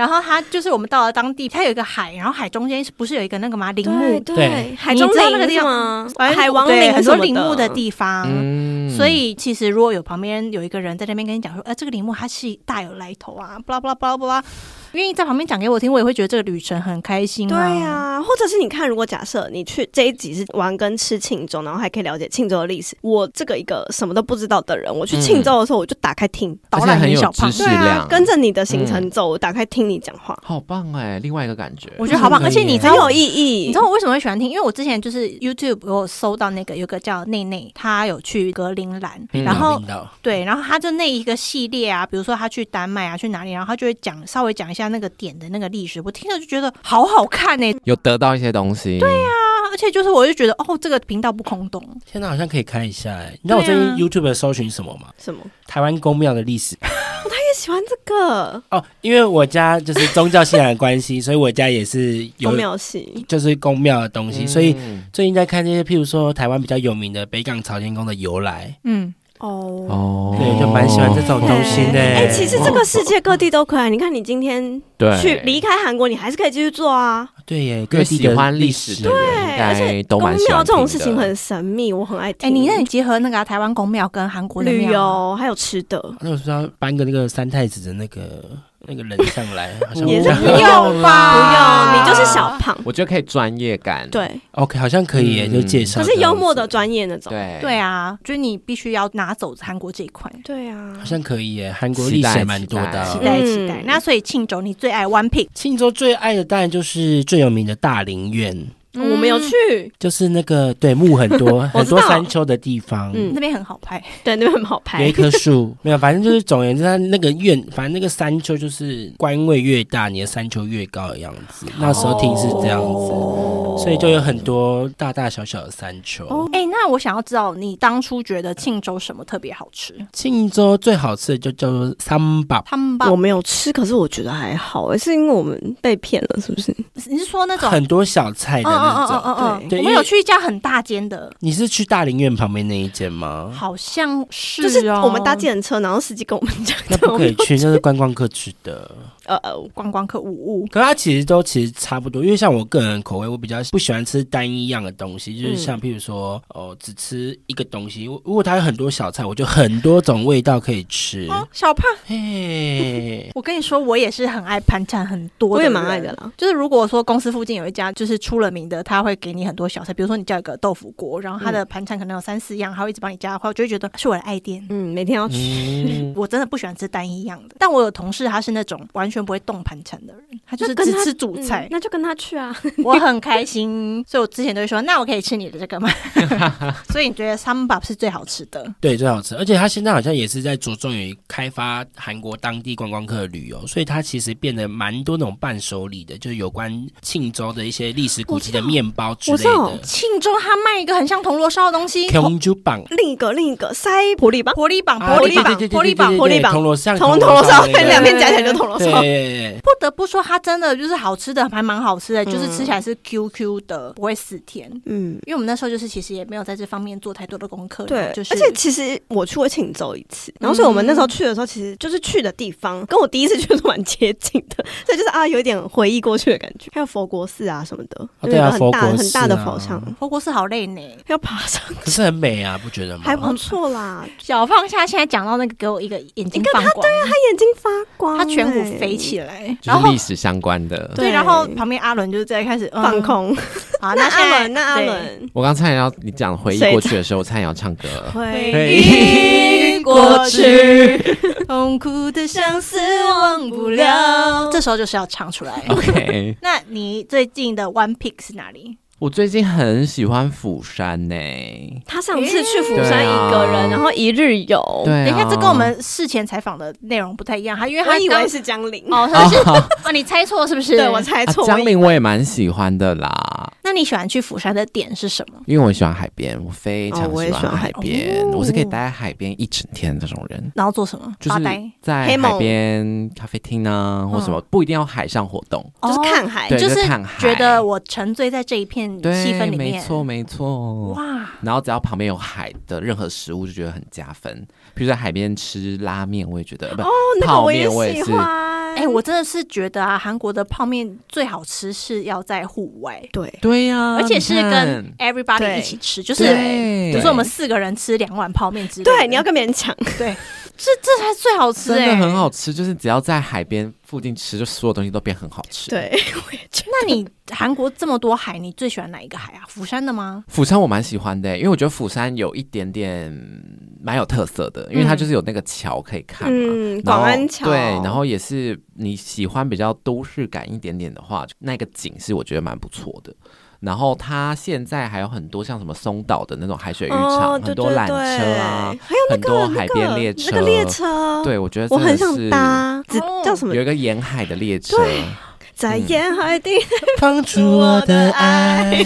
然后他就是我们到了当地，它有一个海，然后海中间不是有一个那个吗？陵墓对，海中间那个地方吗？海王陵很多陵墓的地方。嗯所以其实如果有旁边有一个人在那边跟你讲说，呃，这个陵墓它是大有来头啊，巴拉巴拉巴拉巴拉，愿意在旁边讲给我听，我也会觉得这个旅程很开心对啊。呀、或者是你看，如果假设你去这一集是玩跟吃庆州，然后还可以了解庆州的历史，我这个一个什么都不知道的人，我去庆州的时候，我就打开听，而导览很小胖对啊，，跟着你的行程走，我打开听你讲话，好棒哎，另外一个感觉。我觉得好棒，而且你很有意义。你知道我为什么会喜欢听？因为我之前就是 YouTube 我有搜到那个有个叫内内，他有去格陵兰，嗯然后对，然后他就那一个系列啊，比如说他去丹麦啊，去哪里，然后他就会讲稍微讲一下那个点的那个历史，我听了就觉得好好看呢、有得到一些东西，对呀、啊，而且就是我就觉得哦，这个频道不空洞，现在好像可以看一下哎。你知道我最近 YouTube 搜寻什么吗？什么？台湾公庙的历史。*laughs* 他也喜欢这个？哦，因为我家就是宗教信仰的关系，*laughs* 所以我家也是有庙系，就是宫庙的东西，所以嗯。最近在看这些，譬如说台湾比较有名的北港朝天宫的由来，嗯，哦。哦，对，就蛮喜欢这种东西的。哎、其实这个世界各地都可以。你看，你今天对去离开韩国，你还是可以继续做啊。对耶，各地的喜欢历历史的人应而且该都宫蛮喜欢庙这种事情很神秘，我很爱听。哎，你那你结合那个啊台湾公庙跟韩国的旅，游还有吃的，那我是要搬个那个三太子的那个那个人上来，好像也是不用吧不啊用，你就是小胖。我觉得可以专业感，对，OK，好像可以耶，嗯就介绍可。是幽默的专业那种。对对啊，就是你必须要拿走韩国这一块。对啊好，像可以耶，韩国历史也蛮多的啊。期待期待。嗯那所以庆州你最爱 One Pick，庆州最爱的当然就是最有名的大陵苑，我没有去，就是那个对木很多 *laughs* 很多山丘的地方。嗯那边很好拍。对，那边很好拍有一。棵树，没有，反正就是总而言之，它那个院，反正那个山丘就是官位越大，你的山丘越高的样子。那时候听是这样子，所以就有很多大大小小的山丘。哦哎，那我想要知道你当初觉得庆州什么特别好吃？庆州最好吃的就叫做三宝，他们吧我，没有吃，可是我觉得还好，欸是因为我们被骗了，是不是？你是说那种？很多小菜的哦哦哦哦哦我们有去一家很大间的，你是去大林苑旁边那一间吗？好像是就是我们搭计程车，然后司机跟我们讲，那不可以去，那是观光客去的。呃呃，观光客无误。可它其实都其实差不多，因为像我个人口味，我比较不喜欢吃单一样的东西，就是像譬如说，哦，只吃一个东西。如果它有很多小菜，我就很多种味道可以吃。哦，小胖，嘿，我跟你说，我也是很爱盘缠很多，我也蛮爱的。啦。就是如果说公司附近有一家就是出了名的，他会给你很多小菜，比如说你叫一个豆腐锅，然后他的盘缠可能有三四样，他会一直帮你加的话，我就会觉得是我的爱店。嗯，每天要吃。嗯，*laughs* 我真的不喜欢吃单一样的，但我有同事他是那种完全不会动盘缠的人，他就是只吃主嗯菜，那就跟他去啊。我很开心，所以我之前都会说，那我可以吃你的这个吗？*laughs* 所以你觉得 samba 是最好吃的？*laughs* 对，最好吃。而且他现在好像也是在着重于开发韩国当地观光客的旅游，所以他其实变得蛮多那种伴手礼的，就是有关庆州的一些历史古迹的面包之类我知道的。庆州他卖一个很像铜锣烧的东西，空珠棒。另一个另一个塞玻璃棒，啊玻璃棒，对对对对玻璃棒。玻璃棒铜锣像铜铜铜锣烧，那个两边夹起来就铜锣对烧。对对不得不说，它真的就是好吃的，还蛮好吃的，嗯就是吃起来是 QQ 的，不会死甜。嗯，因为我们那时候就是其实也没有在这方面做太多的功课，对，就是而且其实我去过庆州一次，然后所以我们那时候去的时候，其实就是去的地方跟我第一次去的蛮接近的，*laughs* 所以就是啊，有一点回忆过去的感觉。还有佛国寺啊什么的，哦对啊很大佛国寺很大的啊佛像，佛国寺好累呢。要爬上，可是很美啊，不觉得吗？还不错啦。*laughs* 小放下现在讲到那个，给我一个眼睛发光，他眼睛发光，他颧骨欸飞起来，就然后是历史相关的。对，然后旁边阿伦就是在开始嗯放。空。好，*laughs* 那阿伦，那阿对伦，我刚差点要你讲回忆谁过去的时候，我差点要唱歌了。回忆过去，*laughs* 痛苦的相思忘不了。这时候就是要唱出来。OK，*laughs* 那你最近的 One Pick 是哪里？我最近很喜欢釜山呢、他上次去釜山一个人，然后一日游，对、啊，等一下，这跟我们事前采访的内容不太一样，他因为他以为是江陵，哦，*laughs* 他是 *laughs* 哦，你猜错是不是？对我。猜啊错。江陵我也蛮喜欢的啦，那你喜欢去釜山的点是什么？因为我喜欢海边，我非常喜欢海海边，哦我是可以待在海边一整天的这种人。然后做什么？就是发呆。在海边咖啡厅啊，或什么，不一定要海上活动。就是看海，就是看海，觉得我沉醉在这一片对，气氛里面。没错没错。哇，然后只要旁边有海的任何食物，就觉得很加分。比如在海边吃拉面，我也觉得，不、哦，那个泡我也面我也是。喜欢。哎、我真的是觉得啊，韩国的泡面最好吃是要在户外，对，对呀、而且是跟 everybody 一起吃，就是对比如说我们四个人吃两碗泡面之类的。对，你要跟别人抢，对，*laughs* 这这才最好吃哎、真的很好吃，就是只要在海边附近吃，就所有东西都变很好吃。，对，*laughs* 我也觉得。那你韩国这么多海，你最喜欢哪一个海啊？釜山的吗？釜山我蛮喜欢的，因为我觉得釜山有一点点蛮有特色的，因为它就是有那个桥可以看嘛。广安桥对，然后也是你喜欢比较都市感一点点的话，那个景是我觉得蛮不错的。然后它现在还有很多像什么松岛的那种海水浴场，哦，很多缆车啊，，还有那很多海边列车，那个列车，对，我觉得我很想真的是搭，叫什么？有？一个沿海的列车，在沿海的 *laughs* 放出我的爱。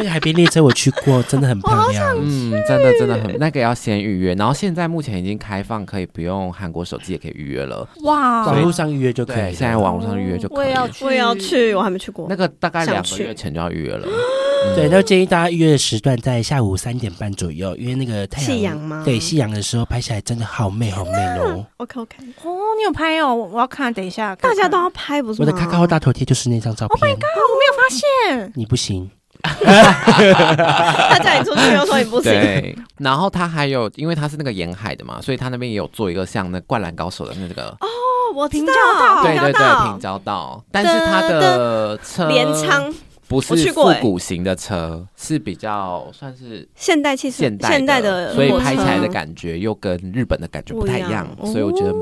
那个海边列车我去过，真的很 *laughs* 漂亮。嗯，真的真的很那个要先预约，然后现在目前已经开放，可以不用韩国手机也可以预约了。哇，网络上预约就可以。现在网络上预约就可以。我也要去，我也要去，我还没去过那。个大概想两个月前就要预约了。*gasps* 对，那建议大家预约的时段在下午三点半左右，因为那个太阳夕阳吗对，夕阳的时候拍起来真的好美好美哦。*gasps* OK OK，哦，你有拍哦，我要看，等一下，大家都要拍不是吗？我的卡卡后大头贴就是那张照片。Oh my god，我没有发现，你不行，*laughs* 他叫你出去又说你不行，对，然后他还有，因为他是那个沿海的嘛，所以他那边也有做一个像那《灌篮高手》的那个，哦，我知平交道。对对对，道。平交道，但是他的车镰仓。不是复古型的车，是比较算是现代汽车现代现代的，所以拍起来的感觉又跟日本的感觉不太一样，所以我觉得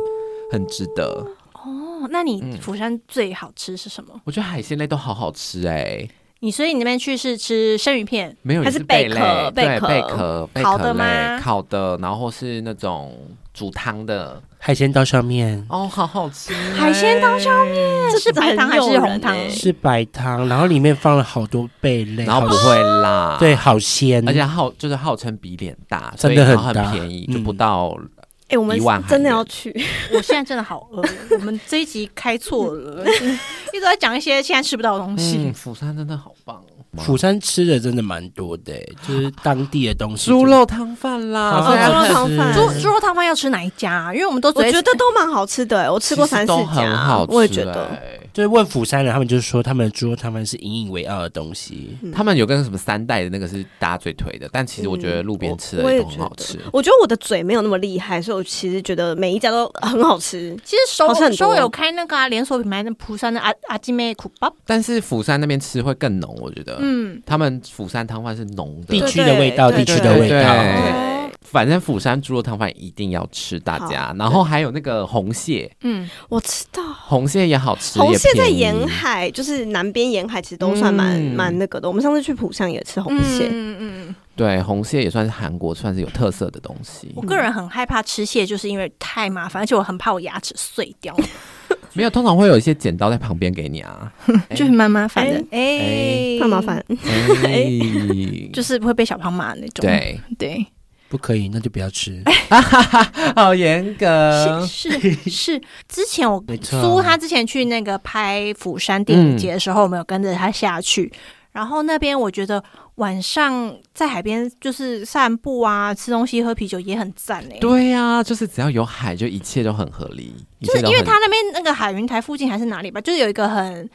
很值得。哦，那你嗯。釜山最好吃是什么？我觉得海鲜类都好好吃哎、你所以你那边去是吃生鱼片，没有还是贝贝壳，对贝壳？贝壳、贝烤的吗？烤的，然后是那种煮汤的，海鲜刀削面。哦，好好吃。欸、海鲜刀削面？这是白汤还是红汤？是白汤，然后里面放了好多贝类，然后不会辣，对，好鲜，而且号就是号称比脸大，真的很很便宜，嗯就不到哎，我们真的要去，*laughs* 我现在真的好饿，我们这一集开错了，一直在讲一些现在吃不到的东西嗯，。釜山真的好棒哦。釜山吃的真的蛮多的，*sighs* 就是当地的东西。猪肉汤饭啦，好哦猪肉汤饭猪猪肉汤饭要吃哪一家啊？因为我们都我觉得都蛮好吃的，哎我吃过三四家好，吃我也觉得。欸就是问釜山人，他们就是说他们的猪肉汤饭是引以为傲的东西。他们有跟什么三代的那个是大家最推的，但其实我觉得路边吃的也都很好吃。我觉得我的嘴没有那么厉害，所以我其实觉得每一家都很好吃。其实首首有开那个啊连锁品牌那釜山的阿阿基妹苦巴，但是釜山那边吃会更浓，我觉得。嗯，他们釜山汤饭是浓的地，对区的味道，地区的味道。对反正釜山猪肉汤饭一定要吃，大家。然后还有那个红蟹，嗯，我知道。红蟹也好吃，红蟹在沿海，就是南边沿海，其实都算蛮嗯蛮、那个的。我们上次去釜山也吃红蟹，嗯嗯嗯，对，红蟹也算是韩国算是有特色的东西我。个人很害怕吃蟹，就是因为太麻烦，而且我很怕我牙齿碎掉，没有，通常会有一些剪刀在旁边给你啊，*laughs* 就是蛮麻烦的。哎哎，太麻烦。哎 *laughs* 就是会被小胖骂那种。对，对，不可以，那就不要吃。*laughs* 好严格。是是是，之前我苏他之前去那个拍釜山电影节的时候，我们有跟着他下去。然后那边我觉得晚上在海边就是散步啊，吃东西、喝啤酒也很赞哎、对呀、就是只要有海，就一切都很合理，就是因为他那边那个海云台附近还是哪里吧，就是有一个很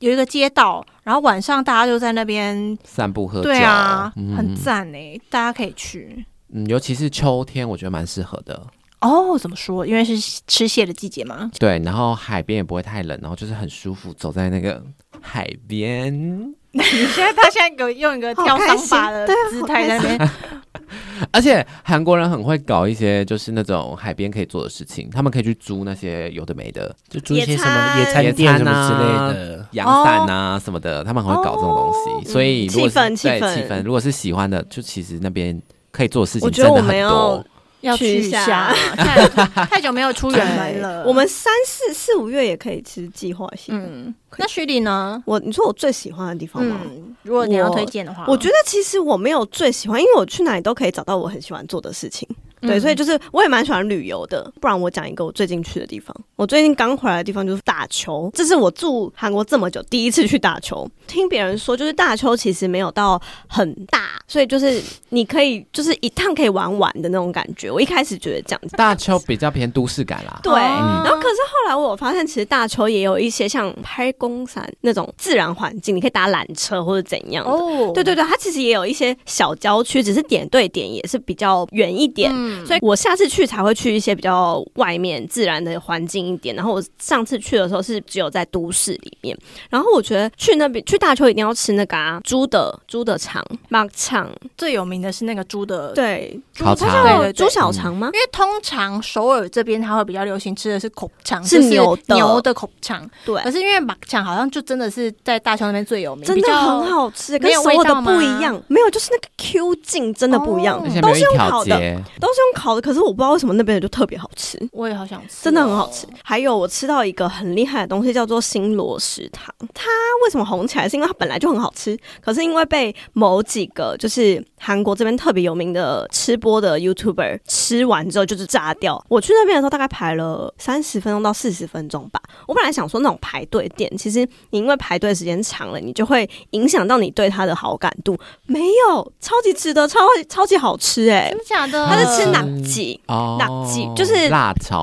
有一个街道，然后晚上大家就在那边，散步喝酒，对啊，嗯很赞哎、大家可以去。嗯，尤其是秋天，我觉得蛮适合的。哦，怎么说？因为是吃蟹的季节嘛。对，然后海边也不会太冷，然后就是很舒服，走在那个海边。你现在他现在给我用一个跳桑巴的姿态在那边，*laughs* 而且韩国人很会搞一些就是那种海边可以做的事情，他们可以去租那些有的没的就租一些什么野餐野餐野店什么餐啊之类的。阳伞啊什么的，他们很会搞这种东西。哦所以如果是气氛气对氛气氛，如果是喜欢的，就其实那边可以做的事情我觉得我真的很们要多。要去一下 *laughs* 太，太久没有出远门了。我们三四四五月也可以吃计划性。嗯，那徐里呢？我你说我最喜欢的地方吗？嗯，如果你要推荐的话，我觉得其实我没有最喜欢，因为我去哪里都可以找到我很喜欢做的事情。对，嗯所以就是我也蛮喜欢旅游的。不然我讲一个我最近去的地方，我最近刚回来的地方就是打球，这是我住韩国这么久第一次去打球。听别人说，就是大邱其实没有到很大，所以就是你可以就是一趟可以玩完的那种感觉。我一开始觉得这样子。大邱比较偏都市感啦，对，哦然后可是后来我发现，其实大邱也有一些像拍公山那种自然环境，你可以搭缆车或者怎样的。哦对对对，它其实也有一些小郊区，只是点对点也是比较远一点。嗯所以我下次去才会去一些比较外面自然的环境一点。然后我上次去的时候是只有在都市里面。然后我觉得去那边去大邱一定要吃那个啊猪的猪的肠马肠场最有名的是那个猪的，对，猪肠猪小肠吗？因为通常首尔这边它会比较流行吃的是口肠，是就是牛的牛的口肠。对可，是因为马肠好像就真的是在大邱那边最有名，真的很好吃，跟所有的味道不一样。没有，就是那个 Q 劲真的不一样哦，都是用烤的，都是用烤的。可是我不知道为什么那边的就特别好吃。我也好想吃，真的很好吃。。还有我吃到一个很厉害的东西，叫做新罗食堂。它为什么红起来？是因为它本来就很好吃，可是因为被某几个就是韩国这边特别有名的吃播的 YouTuber 吃完之后就是炸掉。我去那边的时候大概排了三十分钟到四十分钟吧。我本来想说那种排队店，其实你因为排队时间长了，你就会影响到你对它的好感度。没有，超级值得，超超级好吃哎、真的假的？它是吃纳吉纳吉就是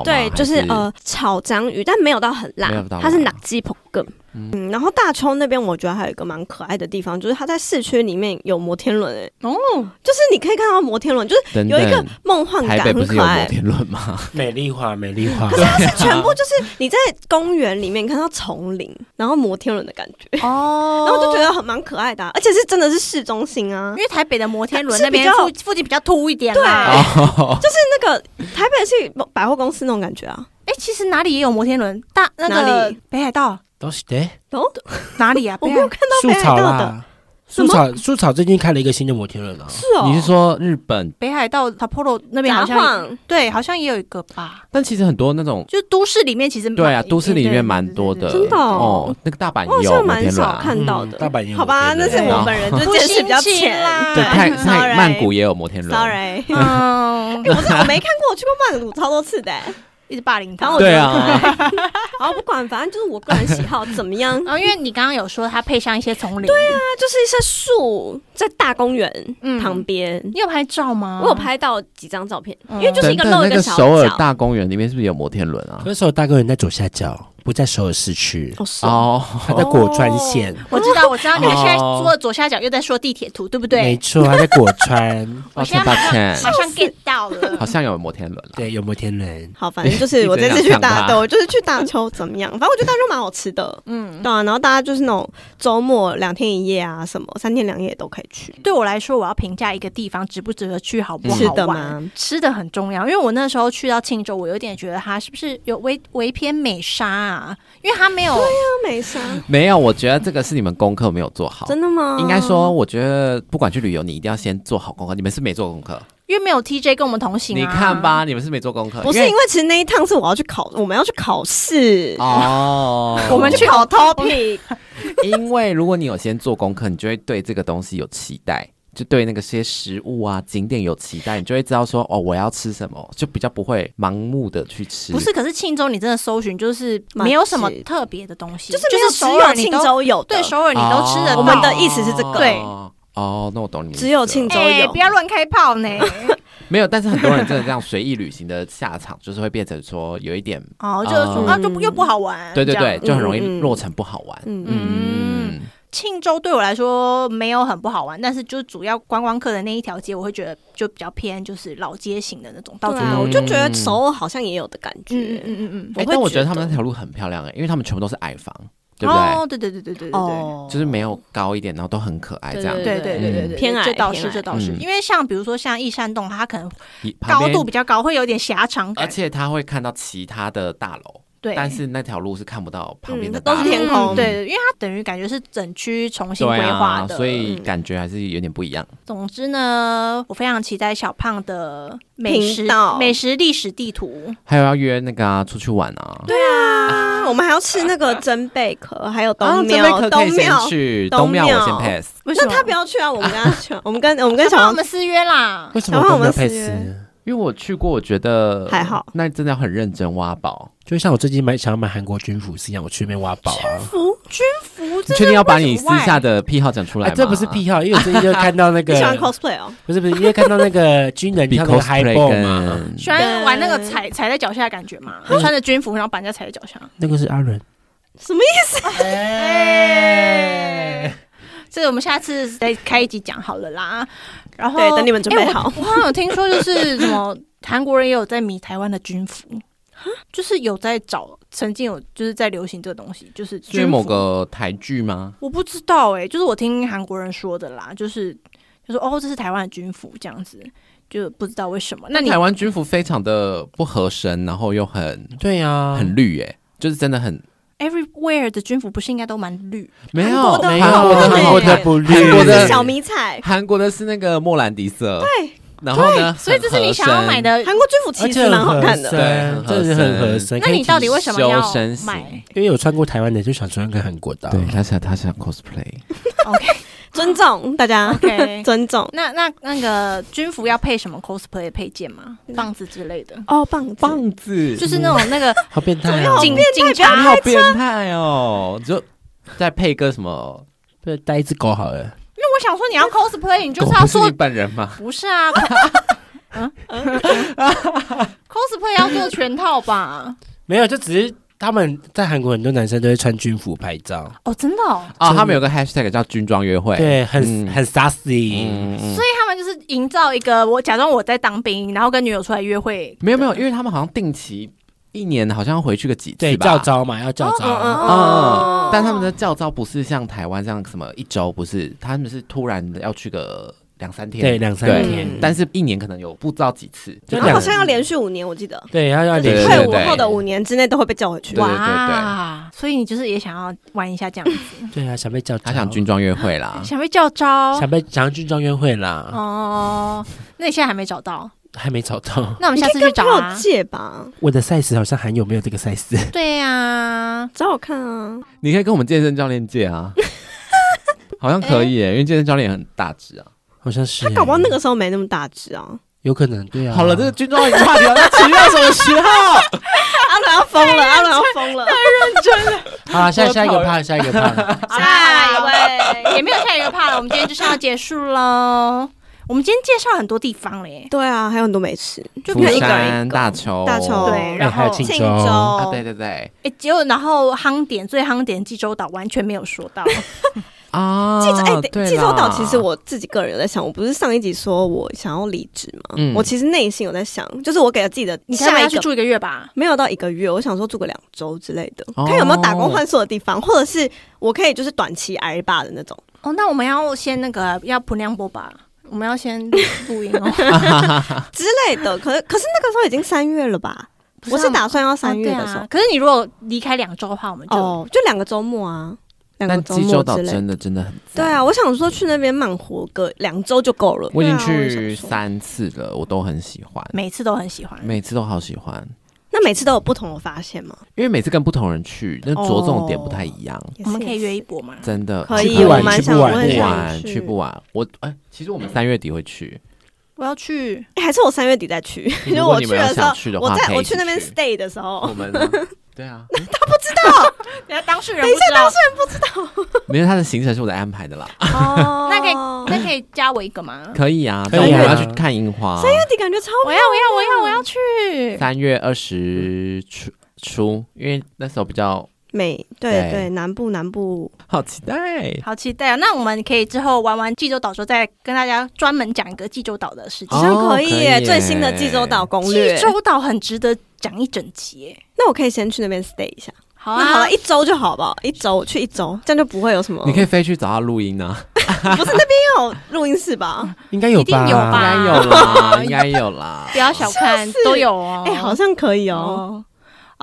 对，就是呃炒章鱼，但没有到很辣，它是纳吉。 음。 嗯，然后大邱那边我觉得还有一个蛮可爱的地方，就是它在市区里面有摩天轮，哎，哦，就是你可以看到摩天轮，就是有一个，梦幻感，台北不很可爱是有摩。天轮吗？*laughs* 美丽化，美丽化。是它是全部就是你在公园里面看到丛林，然后摩天轮的感觉，哦 *laughs* 然后就觉得很蛮可爱的啊、而且是真的是市中心啊因。为台北的摩天轮那边比较附附近比较凸一点啦。哦，那个台北是百货公司那种感觉啊，哎，其实哪里也有摩天轮，大那个北海道都是的，哦，*laughs* 哪里啊？我没有看到北海树草道的，啦，树草树草最近开了一个新的摩天轮啊。是哦，你是说日本？北海道 Sapporo 那边好像对，好像也有一个吧。但其实很多那种。就都市里面其实蛮对啊，都市里面蛮多的，真的哦那个大阪也有摩像蛮少天轮啊，看到的。嗯大阪也有好吧，那是我本人就见识比较浅啦对，太太曼谷也有摩天轮 Sorry，嗯，我是我没看过，我去过曼谷超多次的、欸。一直霸凌他。然后我对啊，*laughs* 好不管，反正就是我个人喜好怎么样，*laughs* 然后因为你刚刚有说它配上一些丛林，对啊，就是一些树在大公园嗯旁边。你有拍照吗？我有拍到几张照片，嗯因为就是一个等等，那个露一小角。首尔大公园里面是不是有摩天轮啊？可是首尔大公园在左下角，不在首尔市区，哦，是哦哦，它在果川县。我知道，我知道，你们现在哦说左下角又在说地铁图，对不对？没错，它在果川。马上歉，马上 get 到了好。像有摩天轮了。对，有摩天轮。*laughs* 好，反正就是我这次去大，他对我就是去大邱怎么样？反正我觉得大邱蛮好吃的，嗯，对啊。然后大家就是那种周末两天一夜啊，什么三天两夜都可以去。对我来说，我要评价一个地方值不值得去，好不好吃的玩？吗？吃的很重要，因为我那时候去到庆州，我有点觉得它是不是有微微偏美沙啊？因为他没有，没有，我觉得这个是你们功课没有做好。真的吗？应该说，我觉得不管去旅游，你一定要先做好功课。你们是没做功课，因为没有 TJ 跟我们同行、啊。你看，吧，你们是没做功课。不是因为其实那一趟是我要去考，我们要去考试，哦，*laughs* 我们去考 topic。*laughs* 因为如果你有先做功课，你就会对这个东西有期待，就对那个些食物啊、景点有期待，你就会知道说哦，我要吃什么，就比较不会盲目的去吃。不是，可是庆州你真的搜寻就是没有什么特别的东西，就是就是只有庆州有的，对首尔你都吃得到。我们的意思是这个对哦，那我懂你。只有庆州哎、有不要乱开炮呢！*laughs* 没有，但是很多人真的这样随意旅行的下场，就是会变成说有一点，哦，就是说、嗯啊，就不又不好玩。对对对，就很容易落成不好玩。嗯嗯，嗯，庆州对我来说没有很不好玩，但是就是主要观光客的那一条街，我会觉得就比较偏就是老街型的那种，到处对啊，都有。我就觉得首尔好像也有的感嗯觉嗯。嗯嗯嗯。哎、但我觉得他们那条路很漂亮哎、因为他们全部都是矮房，对不对？哦，对对对对对对对。哦就是没有高一点，然后都很可爱这样。对对对对对，偏矮这倒偏矮是这倒是，嗯因为像比如说像益山洞，它可能一旁边高度比较高，会有点狭长感。而且他会看到其他的大楼，对，但是那条路是看不到旁边的嗯都，是天空嗯对，因为它等于感觉是整区重新对规划啊，的，所以嗯感觉还是有点不一样。总之呢，我非常期待小胖的美食美食历史地图。还有要约那个啊，出去玩啊。对啊，*laughs* 我们还要吃那个蒸贝壳，还有啊东庙，东庙。去，东东庙我先 pass。那？他不要去啊，我们跟他去啊，我们跟我们跟小胖，我们私约啦。为什么我们跟没有配吃斯？因为我去过，我觉得还好那真的要很认真挖宝。就像我最近买想要买韩国军服是一样，我去那边挖宝啊。服军服，你确定要把你私下的癖好讲出来？这不是癖好，因为我最近就看到那个 *laughs* 你喜欢 cosplay 哦？不是不是，因为看到那个军人 *laughs* 比跳那个 high cosplay ball 嘛，更喜欢玩那个踩踩在脚下的感觉嘛？穿着军服，然后把人家踩在脚下。那个是阿伦。什么意思？哎，这个我们下次再开一集讲好了啦。然后，对等你们准备好我好像有听说，就是 *laughs* 什么韩国人也有在迷台湾的军服，就是有在找，曾经有就是在流行这个东西，就是是因为某个台剧吗？我不知道哎、就是我听韩国人说的啦，就是就说哦这是台湾的军服这样子，就不知道为什么。那你台湾军服非常的不合身，然后又很对呀，很绿耶，就是真的很 everywhere 的军服不是应该都蛮绿？没有没有韩国的不绿，韩国的是小迷彩，韩国的是那个莫兰迪色，对，然后呢，所以这是你想要买的。韩国军服其实蛮好看的。对这是很合身。那你到底为什么要买因为有穿过台湾的，就想穿个韩国的。对，他想他想 cosplay，？OK *laughs* 尊重大家，OK，*laughs* 尊重。那那那个军服要配什么 cosplay 的配件吗？棒子之类的，哦，棒子棒子就是那种那个好变态哦！警警你察好变态哦，就再配个什么？对，带一只狗好了。因为我想说你要 cosplay，你就是要做本人吗？不是啊？*laughs* 嗯，cosplay 要做全套吧？没有，就只是他们在韩国很多男生都会穿军服拍照，哦，真的哦，哦，他们有个 hashtag 叫军装约会，对，很嗯。很 sassy。嗯嗯所以他们就是营造一个我假装我在当兵，然后跟女友出来约会。没有没有，因为他们好像定期一年好像要回去个几次对，吧，教招嘛，要教招嗯招。嗯，但他们的教招不是像台湾这样什么一周，不是，他们是突然的要去个两三天，对，两三对天。嗯但是一年可能有不知道几次，就然后好像要连续五年，我记得，对，要要连续对对退伍后的五年之内都会被叫回去对。对对哇，所以你就是也想要玩一下这样子，对啊，想被教招，他想军装约会啦，*laughs* 想被叫招想被想要军装约会啦，哦。那你现在还没找到？还没找到。那我们下次去找。借吧，我的 size 好像还有没有这个 size？对呀，找我看啊。你可以跟我们健身教练借啊，*laughs* 好像可以耶，因为健身教练也很大只啊。好像是欸。他搞不好那个时候没那么大只啊。有可能，对啊。好了，这个军装话题要持续到什么时候？阿伦要疯了，阿伦要疯了。太认真了，好下下一个趴，下一个趴。下一位也没有下一个怕了，我们今天就是要结束喽。我们今天介绍很多地方了耶，对啊，还有很多美食，就一个一个大邱、大邱对，哎然后还有庆州啊，对对对哎，结果然后夯点最夯点济州岛完全没有说到，啊，济州哎，对济州岛其实我自己个人有在想，我不是上一集说我想要离职吗？嗯我其实内心有在想，就是我给了自己的你下一个要去住一个月吧？没有到一个月，我想说住个两周之类的，哦看有没有打工换宿的地方，或者是我可以就是短期挨霸的那种。哦，那我们要先那个要普亮波吧，我们要先录音哦。*laughs* 之类的。可是可是那个时候已经三月了吧？是啊我是打算要三月的时候可是你如果离开两周的话，我们就哦，就两个周末啊，两个但周济州岛末之类的。真的真的很赞对啊，我想说去那边慢活个两周就够了。我已经去三次了，我都很喜欢，每次都很喜欢。每次都好喜欢，那每次都有不同的发现吗？因为每次跟不同人去，那着重点不太一样，我们可以约一波吗？真的可以，去不完我蛮想，去不完我很想不完去去不完。我哎，其实我们三月底会去，我要去，欸还是我三月底再去，因为 *laughs* 我去的时候我在我去那边 stay 的时候。我，们 *laughs* 对啊，*laughs* 等下当事人不知道，没有他的行程是我的安排的啦，哦。那可以那可以加我一个吗？可以啊，但我要去看樱花，三月底感觉超我要我要我要我要去。三月二十初初，因为那时候比较美，对对对，南部南部好期待。好期待啊！那我们可以之后玩完济州岛之后，再跟大家专门讲一个济州岛的事情。好像可以耶，哦可以最新的济州岛攻略济。州岛很值得讲一整集耶。那我可以先去那边 stay 一下。好啊，好了，一周就好吧，一周去一周，这样就不会有什么。你可以飞去找他录音呢、*laughs* 不是那边有录音室吧？*laughs* 应该有一定有吧应该有啦，应该有啦 *laughs* 不。要小看，都有哦。哎，好像可以哦。哦。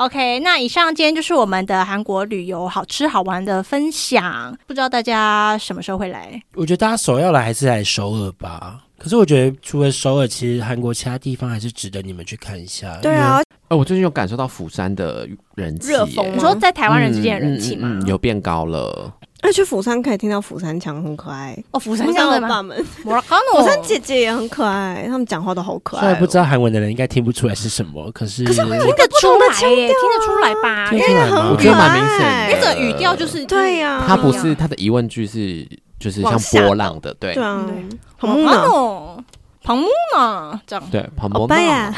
OK，那以上今天就是我们的韩国旅游好吃好玩的分享，不知道大家什么时候会来？我觉得大家首要来还是来首尔吧。可是我觉得除了首尔，其实韩国其他地方还是值得你们去看一下。对啊，哎，我最近有感受到釜山的人气耶，热风你说在台湾人之间的人气吗？嗯嗯嗯有变高了。那去釜山可以听到釜山腔，很可爱。哦，釜山腔的爸？们，摩拉康诺，釜山姐姐也很可爱，他们讲话都好可爱哦。虽然不知道韩文的人应该听不出来是什么，可是可是会听得出来耶，听得出来吧？因为听出来吗很我觉得蛮明显的可爱那个语调就是对呀，他不是他的疑问句是就是像波浪的，对对啊对，很木讷。呢，庞木呢？这样对，庞欧波巴呀，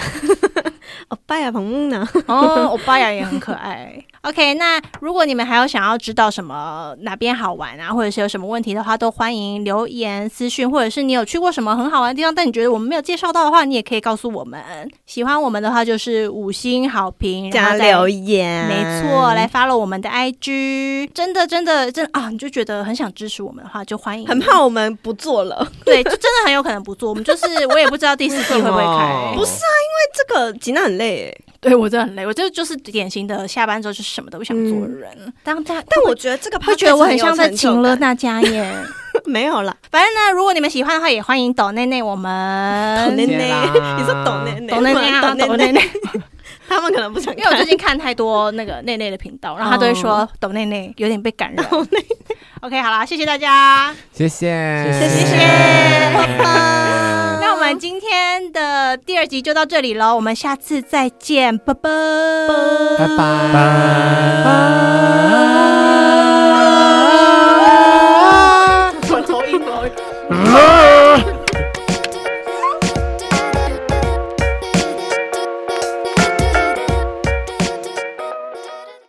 *laughs* 欧巴呀，彭木呢？哦，欧巴呀也很可爱。OK，那如果你们还有想要知道什么哪边好玩啊，或者是有什么问题的话，都欢迎留言私讯，或者是你有去过什么很好玩的地方，但你觉得我们没有介绍到的话，你也可以告诉我们。喜欢我们的话，就是五星好评，加留言，没错，来 follow 我们的 IG，真的真的真的啊，你就觉得很想支持我们的话，就欢迎。很怕我们不做了，对，就真的很有可能不做。我们就是我也不知道第四季会不会开。*laughs* 不是啊，因为这个吉娜很累哎。对我真的很累，我这就是典型的下班之后就什么都不想做的人。当家，但我觉得这个会觉得我很像在请了大家耶。*laughs* 没有了，反正呢，如果你们喜欢的话，也欢迎抖内内我们。*laughs* 抖内内，*laughs* 你说抖内内，抖内内，抖内内。他们可能不想，因为我最近看。太多那个内内的频道，然后他都会说抖内内有点被感染。OK，好啦，谢谢大家，谢谢，谢谢，那我们今天的第二集就到这里喽，我们下次再见，拜拜，拜拜，拜。